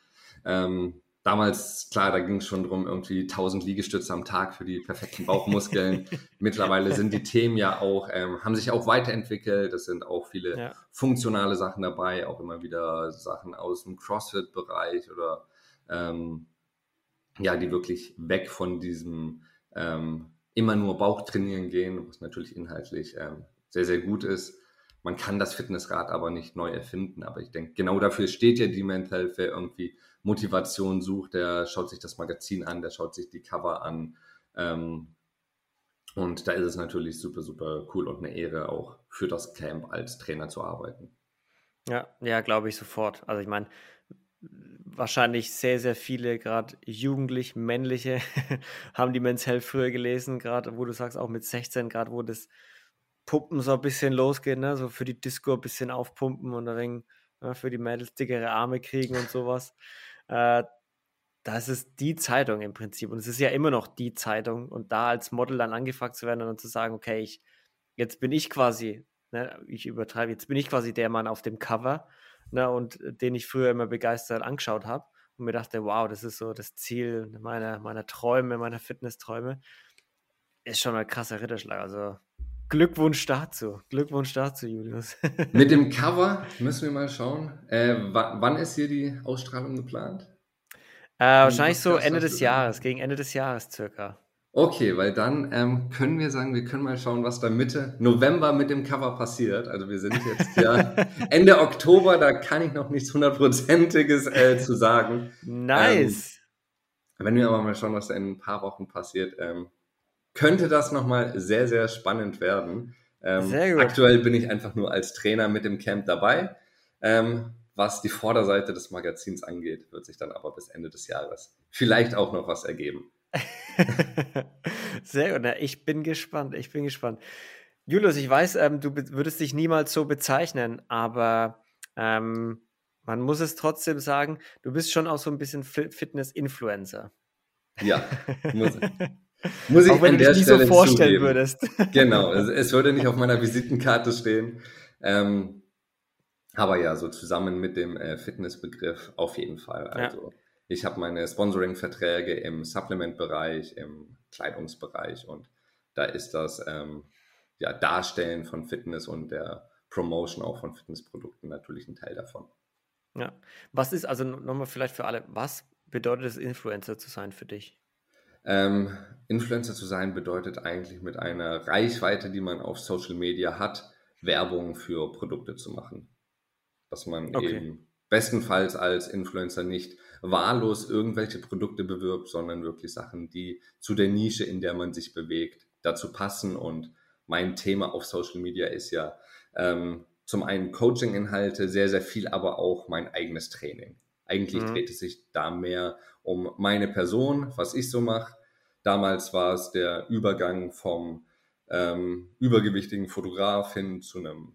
ähm, damals, klar, da ging es schon drum, irgendwie 1000 Liegestütze am Tag für die perfekten Bauchmuskeln. Mittlerweile sind die Themen ja auch, ähm, haben sich auch weiterentwickelt. Es sind auch viele ja. funktionale Sachen dabei, auch immer wieder Sachen aus dem CrossFit-Bereich oder ähm, ja, die wirklich weg von diesem ähm, immer nur Bauch trainieren gehen, was natürlich inhaltlich ähm, sehr, sehr gut ist. Man kann das Fitnessrad aber nicht neu erfinden. Aber ich denke, genau dafür steht ja die Mental Wer irgendwie Motivation sucht, der schaut sich das Magazin an, der schaut sich die Cover an. Ähm, und da ist es natürlich super, super cool und eine Ehre, auch für das Camp als Trainer zu arbeiten. Ja, ja, glaube ich sofort. Also ich meine, wahrscheinlich sehr, sehr viele, gerade jugendlich, männliche, haben die Men's Health früher gelesen, gerade wo du sagst, auch mit 16, gerade wo das Pumpen so ein bisschen losgeht, ne? so für die Disco ein bisschen aufpumpen und ein ja, für die Mädels dickere Arme kriegen und sowas. Äh, das ist die Zeitung im Prinzip und es ist ja immer noch die Zeitung und da als Model dann angefragt zu werden und zu sagen, okay, ich, jetzt bin ich quasi, ne, ich übertreibe, jetzt bin ich quasi der Mann auf dem Cover ne, und den ich früher immer begeistert angeschaut habe und mir dachte, wow, das ist so das Ziel meiner, meiner Träume, meiner Fitnessträume, ist schon ein krasser Ritterschlag. Also Glückwunsch dazu. Glückwunsch dazu, Julius. Mit dem Cover müssen wir mal schauen. Äh, wann ist hier die Ausstrahlung geplant? Äh, wahrscheinlich so Ende des Jahres, gegen Ende des Jahres circa. Okay, weil dann ähm, können wir sagen, wir können mal schauen, was da Mitte November mit dem Cover passiert. Also wir sind jetzt ja Ende Oktober, da kann ich noch nichts hundertprozentiges äh, zu sagen. Nice. Ähm, wenn wir aber mal schauen, was da in ein paar Wochen passiert, ähm, könnte das nochmal sehr, sehr spannend werden. Ähm, sehr gut. Aktuell bin ich einfach nur als Trainer mit dem Camp dabei. Ähm, was die Vorderseite des Magazins angeht, wird sich dann aber bis Ende des Jahres vielleicht auch noch was ergeben. Sehr gut. Ich bin gespannt. Ich bin gespannt. Julius, ich weiß, ähm, du würdest dich niemals so bezeichnen, aber ähm, man muss es trotzdem sagen, du bist schon auch so ein bisschen Fitness-Influencer. Ja, muss ich. Muss ich auch wenn du dich nicht so vorstellen zugeben. würdest. Genau, es, es, würde nicht auf meiner Visitenkarte stehen. Ähm, aber ja, so zusammen mit dem äh, Fitnessbegriff auf jeden Fall. Also ja. Ich habe meine Sponsoring-Verträge im Supplement-Bereich, im Kleidungsbereich und da ist das ähm, ja, Darstellen von Fitness und der Promotion auch von Fitnessprodukten natürlich ein Teil davon. Ja. Was ist, also nochmal vielleicht für alle, was bedeutet es, Influencer zu sein für dich? Ähm, Influencer zu sein bedeutet eigentlich mit einer Reichweite, die man auf Social Media hat, Werbung für Produkte zu machen. Dass man okay. eben bestenfalls als Influencer nicht wahllos irgendwelche Produkte bewirbt, sondern wirklich Sachen, die zu der Nische, in der man sich bewegt, dazu passen. Und mein Thema auf Social Media ist ja ähm, zum einen Coaching-Inhalte, sehr, sehr viel, aber auch mein eigenes Training. Eigentlich mhm. dreht es sich da mehr um meine Person, was ich so mache. Damals war es der Übergang vom ähm, übergewichtigen Fotograf hin zu einem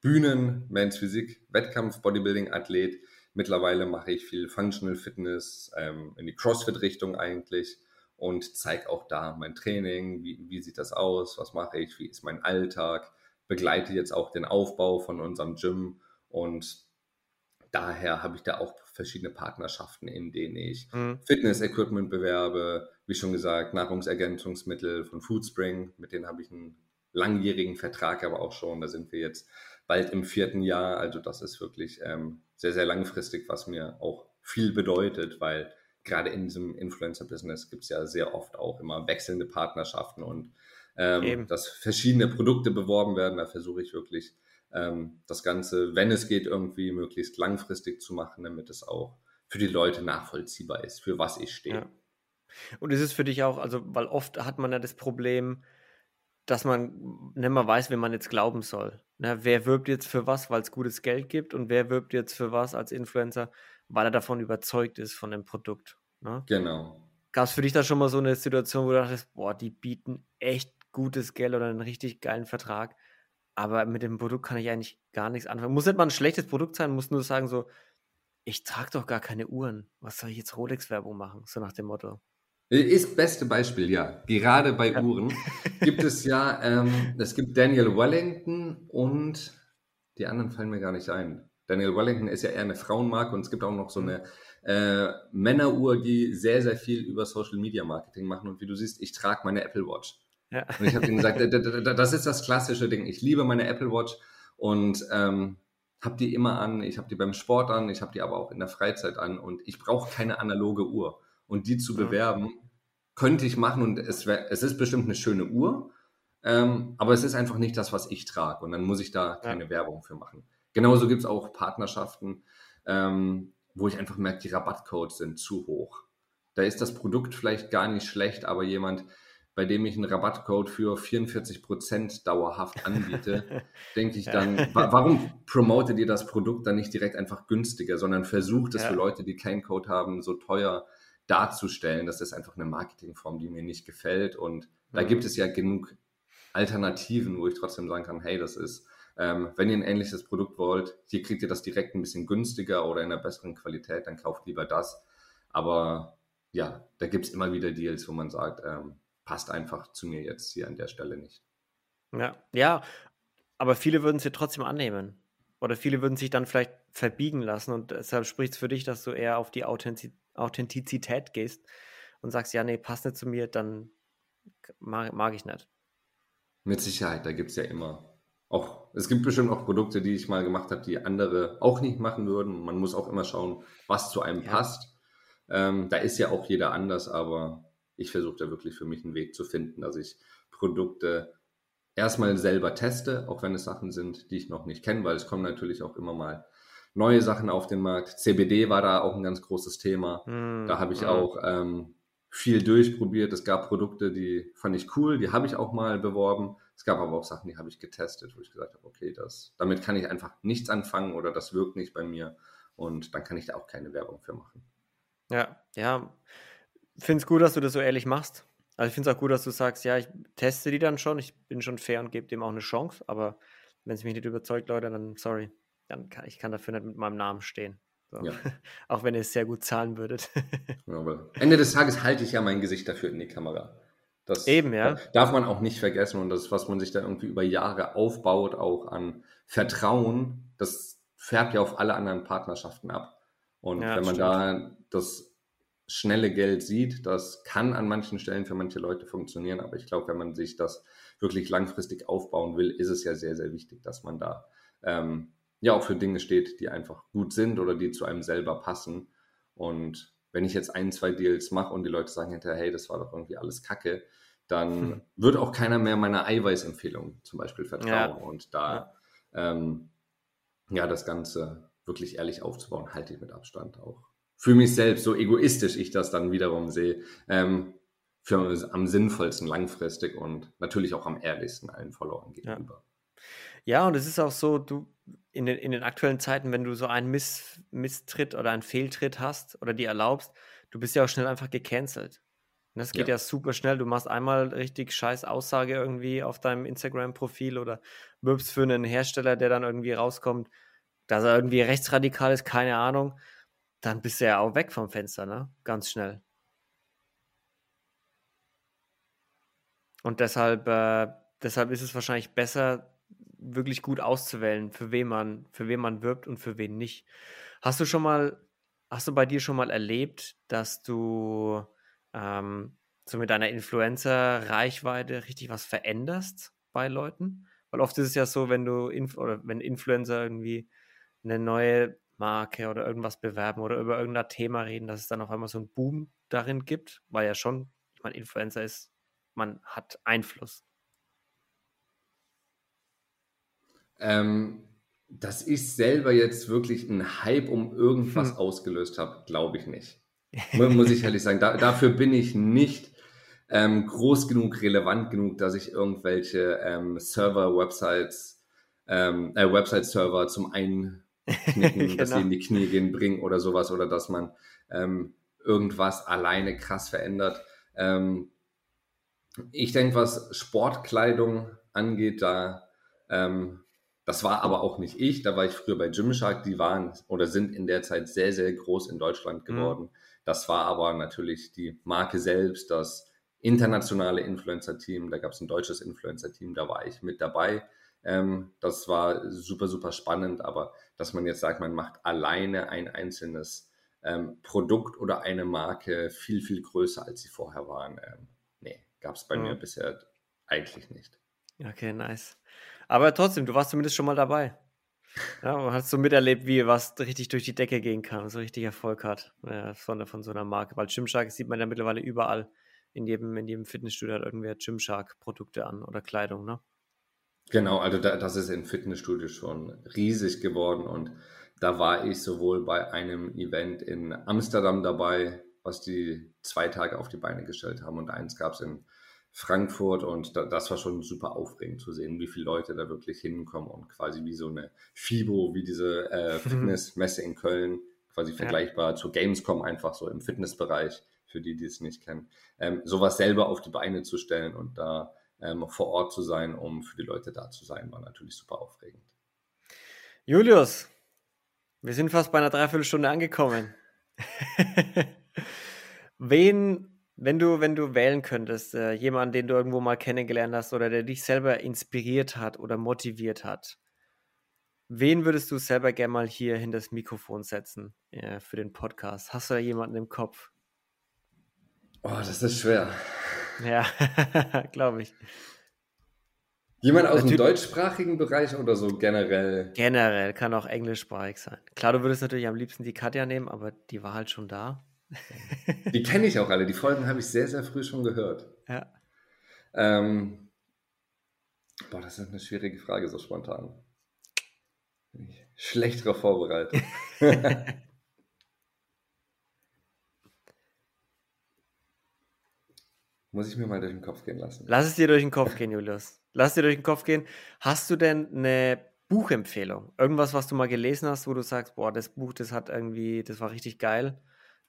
Bühnen, Men's Physik, Wettkampf, Bodybuilding, Athlet. Mittlerweile mache ich viel Functional Fitness, ähm, in die CrossFit-Richtung eigentlich und zeige auch da mein Training, wie, wie sieht das aus, was mache ich, wie ist mein Alltag, begleite jetzt auch den Aufbau von unserem Gym und daher habe ich da auch verschiedene Partnerschaften, in denen ich mhm. Fitness-Equipment bewerbe, wie schon gesagt, Nahrungsergänzungsmittel von Foodspring, mit denen habe ich einen langjährigen Vertrag, aber auch schon, da sind wir jetzt bald im vierten Jahr, also das ist wirklich ähm, sehr, sehr langfristig, was mir auch viel bedeutet, weil gerade in diesem Influencer-Business gibt es ja sehr oft auch immer wechselnde Partnerschaften und ähm, dass verschiedene Produkte beworben werden. Da versuche ich wirklich ähm, das Ganze, wenn es geht, irgendwie möglichst langfristig zu machen, damit es auch für die Leute nachvollziehbar ist, für was ich stehe. Ja. Und ist es für dich auch, also, weil oft hat man ja das Problem, dass man nicht mehr weiß, wem man jetzt glauben soll. Na, wer wirbt jetzt für was, weil es gutes Geld gibt und wer wirbt jetzt für was als Influencer, weil er davon überzeugt ist von dem Produkt. Ne? Genau. Gab es für dich da schon mal so eine Situation, wo du dachtest, boah, die bieten echt gutes Geld oder einen richtig geilen Vertrag, aber mit dem Produkt kann ich eigentlich gar nichts anfangen. Muss nicht mal ein schlechtes Produkt sein, muss nur sagen so, ich trage doch gar keine Uhren. Was soll ich jetzt Rolex-Werbung machen? So nach dem Motto. Ist beste Beispiel, ja. Gerade bei ja. Uhren gibt es ja, ähm, es gibt Daniel Wellington und die anderen fallen mir gar nicht ein. Daniel Wellington ist ja eher eine Frauenmarke und es gibt auch noch so eine äh, Männeruhr, die sehr, sehr viel über Social Media Marketing machen. Und wie du siehst, ich trage meine Apple Watch. Ja. Und ich habe ihm gesagt, das ist das klassische Ding. Ich liebe meine Apple Watch und ähm, habe die immer an. Ich habe die beim Sport an, ich habe die aber auch in der Freizeit an und ich brauche keine analoge Uhr. Und die zu bewerben, könnte ich machen und es, wär, es ist bestimmt eine schöne Uhr, ähm, aber es ist einfach nicht das, was ich trage und dann muss ich da keine ja. Werbung für machen. Genauso gibt es auch Partnerschaften, ähm, wo ich einfach merke, die Rabattcodes sind zu hoch. Da ist das Produkt vielleicht gar nicht schlecht, aber jemand, bei dem ich einen Rabattcode für 44% dauerhaft anbiete, denke ich dann, wa warum promotet ihr das Produkt dann nicht direkt einfach günstiger, sondern versucht es ja. für Leute, die keinen Code haben, so teuer darzustellen. Das ist einfach eine Marketingform, die mir nicht gefällt. Und mhm. da gibt es ja genug Alternativen, wo ich trotzdem sagen kann, hey, das ist, ähm, wenn ihr ein ähnliches Produkt wollt, hier kriegt ihr das direkt ein bisschen günstiger oder in einer besseren Qualität, dann kauft lieber das. Aber ja, da gibt es immer wieder Deals, wo man sagt, ähm, passt einfach zu mir jetzt hier an der Stelle nicht. Ja, ja, aber viele würden es ja trotzdem annehmen. Oder viele würden sich dann vielleicht verbiegen lassen und deshalb spricht es für dich, dass du eher auf die Authentiz Authentizität gehst und sagst, ja, nee, passt nicht zu mir, dann mag, mag ich nicht. Mit Sicherheit, da gibt es ja immer auch, es gibt bestimmt auch Produkte, die ich mal gemacht habe, die andere auch nicht machen würden. Man muss auch immer schauen, was zu einem ja. passt. Ähm, da ist ja auch jeder anders, aber ich versuche da wirklich für mich einen Weg zu finden, dass ich Produkte erstmal selber teste, auch wenn es Sachen sind, die ich noch nicht kenne, weil es kommen natürlich auch immer mal neue Sachen auf den Markt. CBD war da auch ein ganz großes Thema. Mm, da habe ich ja. auch ähm, viel durchprobiert. Es gab Produkte, die fand ich cool, die habe ich auch mal beworben. Es gab aber auch Sachen, die habe ich getestet, wo ich gesagt habe, okay, das, damit kann ich einfach nichts anfangen oder das wirkt nicht bei mir und dann kann ich da auch keine Werbung für machen. Ja, ja finde es gut, dass du das so ehrlich machst. Also ich finde es auch gut, dass du sagst, ja, ich teste die dann schon, ich bin schon fair und gebe dem auch eine Chance, aber wenn es mich nicht überzeugt, Leute, dann sorry, dann kann ich kann dafür nicht mit meinem Namen stehen. So. Ja. auch wenn ihr es sehr gut zahlen würdet. ja, Ende des Tages halte ich ja mein Gesicht dafür in die Kamera. Das Eben, ja. Darf man auch nicht vergessen und das, was man sich da irgendwie über Jahre aufbaut, auch an Vertrauen, das färbt ja auf alle anderen Partnerschaften ab. Und ja, wenn man stimmt. da das schnelle Geld sieht, das kann an manchen Stellen für manche Leute funktionieren, aber ich glaube, wenn man sich das wirklich langfristig aufbauen will, ist es ja sehr, sehr wichtig, dass man da ähm, ja auch für Dinge steht, die einfach gut sind oder die zu einem selber passen. Und wenn ich jetzt ein, zwei Deals mache und die Leute sagen hinterher, hey, das war doch irgendwie alles Kacke, dann hm. wird auch keiner mehr meiner Eiweißempfehlung zum Beispiel vertrauen. Ja. Und da ja. Ähm, ja, das Ganze wirklich ehrlich aufzubauen, halte ich mit Abstand auch. Für mich selbst, so egoistisch ich das dann wiederum sehe, ähm, für am sinnvollsten langfristig und natürlich auch am ehrlichsten allen Followern gegenüber. Ja, ja und es ist auch so, du in den, in den aktuellen Zeiten, wenn du so einen Miss, Misstritt oder einen Fehltritt hast oder die erlaubst, du bist ja auch schnell einfach gecancelt. Und das geht ja. ja super schnell. Du machst einmal richtig scheiß Aussage irgendwie auf deinem Instagram-Profil oder wirbst für einen Hersteller, der dann irgendwie rauskommt, dass er irgendwie rechtsradikal ist, keine Ahnung. Dann bist du ja auch weg vom Fenster, ne? Ganz schnell. Und deshalb, äh, deshalb ist es wahrscheinlich besser, wirklich gut auszuwählen, für wen man, für wen man wirbt und für wen nicht. Hast du schon mal, hast du bei dir schon mal erlebt, dass du ähm, so mit deiner Influencer-Reichweite richtig was veränderst bei Leuten? Weil oft ist es ja so, wenn du Inf oder wenn Influencer irgendwie eine neue Marke oder irgendwas bewerben oder über irgendein Thema reden, dass es dann auf einmal so einen Boom darin gibt, weil ja schon, ich meine, Influencer ist, man hat Einfluss. Ähm, dass ich selber jetzt wirklich einen Hype um irgendwas hm. ausgelöst habe, glaube ich nicht. Muss ich ehrlich sagen. Da, dafür bin ich nicht ähm, groß genug, relevant genug, dass ich irgendwelche ähm, Server-Websites, ähm, äh, Website-Server zum Einknicken, genau. dass sie in die Knie gehen, bringen oder sowas oder dass man ähm, irgendwas alleine krass verändert. Ähm, ich denke, was Sportkleidung angeht, da ähm, das war aber auch nicht ich, da war ich früher bei Gymshark, die waren oder sind in der Zeit sehr, sehr groß in Deutschland mhm. geworden. Mhm. Das war aber natürlich die Marke selbst, das internationale Influencer-Team, da gab es ein deutsches Influencer-Team, da war ich mit dabei. Ähm, das war super, super spannend, aber dass man jetzt sagt, man macht alleine ein einzelnes ähm, Produkt oder eine Marke viel, viel größer, als sie vorher waren, ähm, nee, gab es bei mhm. mir bisher eigentlich nicht. Okay, nice. Aber trotzdem, du warst zumindest schon mal dabei. Ja, und hast so miterlebt, wie was richtig durch die Decke gehen kann, so richtig Erfolg hat ja, von, von so einer Marke. Weil Gymshark sieht man ja mittlerweile überall. In jedem, in jedem Fitnessstudio hat irgendwer Gymshark-Produkte an oder Kleidung, ne? Genau, also da, das ist im Fitnessstudio schon riesig geworden und da war ich sowohl bei einem Event in Amsterdam dabei, was die zwei Tage auf die Beine gestellt haben und eins gab es in Frankfurt und da, das war schon super aufregend zu sehen, wie viele Leute da wirklich hinkommen und quasi wie so eine FIBO, wie diese äh, Fitnessmesse in Köln, quasi vergleichbar ja. zur Gamescom einfach so im Fitnessbereich, für die, die es nicht kennen, ähm, sowas selber auf die Beine zu stellen und da ähm, vor Ort zu sein, um für die Leute da zu sein, war natürlich super aufregend. Julius, wir sind fast bei einer Dreiviertelstunde angekommen. Wen wenn du, wenn du wählen könntest, äh, jemanden, den du irgendwo mal kennengelernt hast oder der dich selber inspiriert hat oder motiviert hat, wen würdest du selber gerne mal hier hinter das Mikrofon setzen äh, für den Podcast? Hast du da jemanden im Kopf? Oh, das ist schwer. Ja, glaube ich. Jemand aus natürlich, dem deutschsprachigen Bereich oder so generell? Generell, kann auch englischsprachig sein. Klar, du würdest natürlich am liebsten die Katja nehmen, aber die war halt schon da. Die kenne ich auch alle. Die Folgen habe ich sehr, sehr früh schon gehört. Ja. Ähm, boah, das ist eine schwierige Frage, so spontan. Bin ich schlecht darauf vorbereitet. Muss ich mir mal durch den Kopf gehen lassen. Lass es dir durch den Kopf gehen, Julius. Lass es dir durch den Kopf gehen. Hast du denn eine Buchempfehlung? Irgendwas, was du mal gelesen hast, wo du sagst, boah, das Buch, das hat irgendwie, das war richtig geil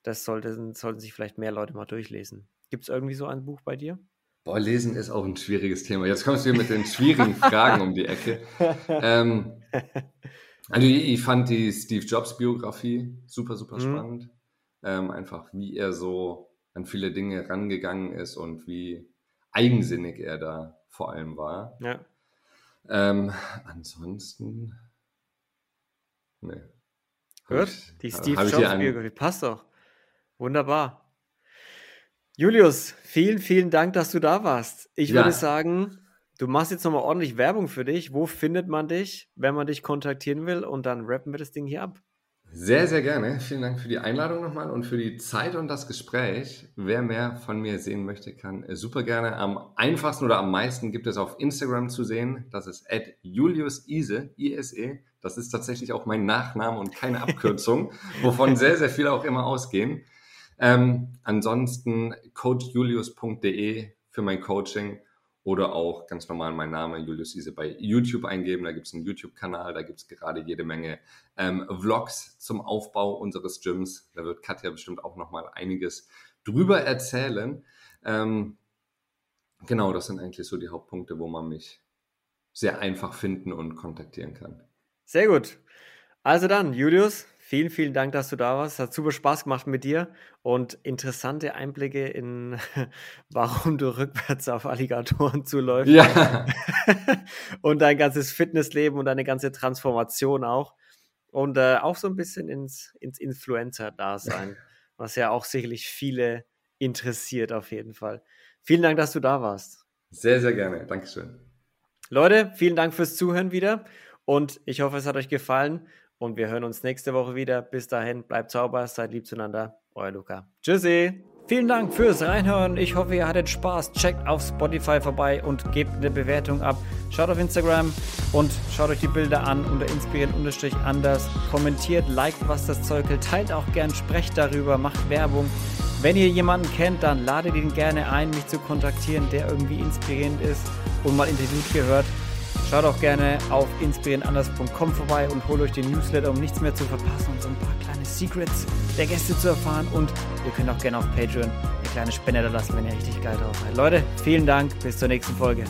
das sollten, sollten sich vielleicht mehr Leute mal durchlesen. Gibt es irgendwie so ein Buch bei dir? Boah, Lesen ist auch ein schwieriges Thema. Jetzt kommst du mit den schwierigen Fragen um die Ecke. Ähm, also ich fand die Steve Jobs Biografie super, super mhm. spannend. Ähm, einfach wie er so an viele Dinge rangegangen ist und wie eigensinnig er da vor allem war. Ja. Ähm, ansonsten, ne. Gut, die Steve Jobs Biografie passt doch. Wunderbar. Julius, vielen, vielen Dank, dass du da warst. Ich ja. würde sagen, du machst jetzt nochmal ordentlich Werbung für dich. Wo findet man dich, wenn man dich kontaktieren will? Und dann rappen wir das Ding hier ab. Sehr, sehr gerne. Vielen Dank für die Einladung nochmal und für die Zeit und das Gespräch. Wer mehr von mir sehen möchte, kann super gerne. Am einfachsten oder am meisten gibt es auf Instagram zu sehen. Das ist at Julius Ise, I-S-E. Das ist tatsächlich auch mein Nachname und keine Abkürzung, wovon sehr, sehr viele auch immer ausgehen. Ähm, ansonsten coachjulius.de für mein Coaching oder auch ganz normal mein Name Julius Ise bei YouTube eingeben. Da gibt es einen YouTube-Kanal, da gibt es gerade jede Menge ähm, Vlogs zum Aufbau unseres Gyms. Da wird Katja bestimmt auch nochmal einiges drüber erzählen. Ähm, genau, das sind eigentlich so die Hauptpunkte, wo man mich sehr einfach finden und kontaktieren kann. Sehr gut. Also dann, Julius, Vielen, vielen Dank, dass du da warst. Hat super Spaß gemacht mit dir und interessante Einblicke in, warum du rückwärts auf Alligatoren zuläufst. Ja. und dein ganzes Fitnessleben und deine ganze Transformation auch. Und äh, auch so ein bisschen ins, ins Influencer-Dasein, was ja auch sicherlich viele interessiert auf jeden Fall. Vielen Dank, dass du da warst. Sehr, sehr gerne. Dankeschön. Leute, vielen Dank fürs Zuhören wieder und ich hoffe, es hat euch gefallen und wir hören uns nächste Woche wieder. Bis dahin, bleibt sauber, seid lieb zueinander. Euer Luca. Tschüssi. Vielen Dank fürs Reinhören. Ich hoffe, ihr hattet Spaß. Checkt auf Spotify vorbei und gebt eine Bewertung ab. Schaut auf Instagram und schaut euch die Bilder an unter inspirieren-anders. Kommentiert, liked, was das Zeug hält. Teilt auch gern, sprecht darüber, macht Werbung. Wenn ihr jemanden kennt, dann ladet ihn gerne ein, mich zu kontaktieren, der irgendwie inspirierend ist und mal interviewt gehört. Schaut auch gerne auf inspirierenanders.com vorbei und holt euch den Newsletter, um nichts mehr zu verpassen und so ein paar kleine Secrets der Gäste zu erfahren. Und ihr könnt auch gerne auf Patreon eine kleine Spende da lassen, wenn ihr richtig geil drauf seid. Leute, vielen Dank, bis zur nächsten Folge.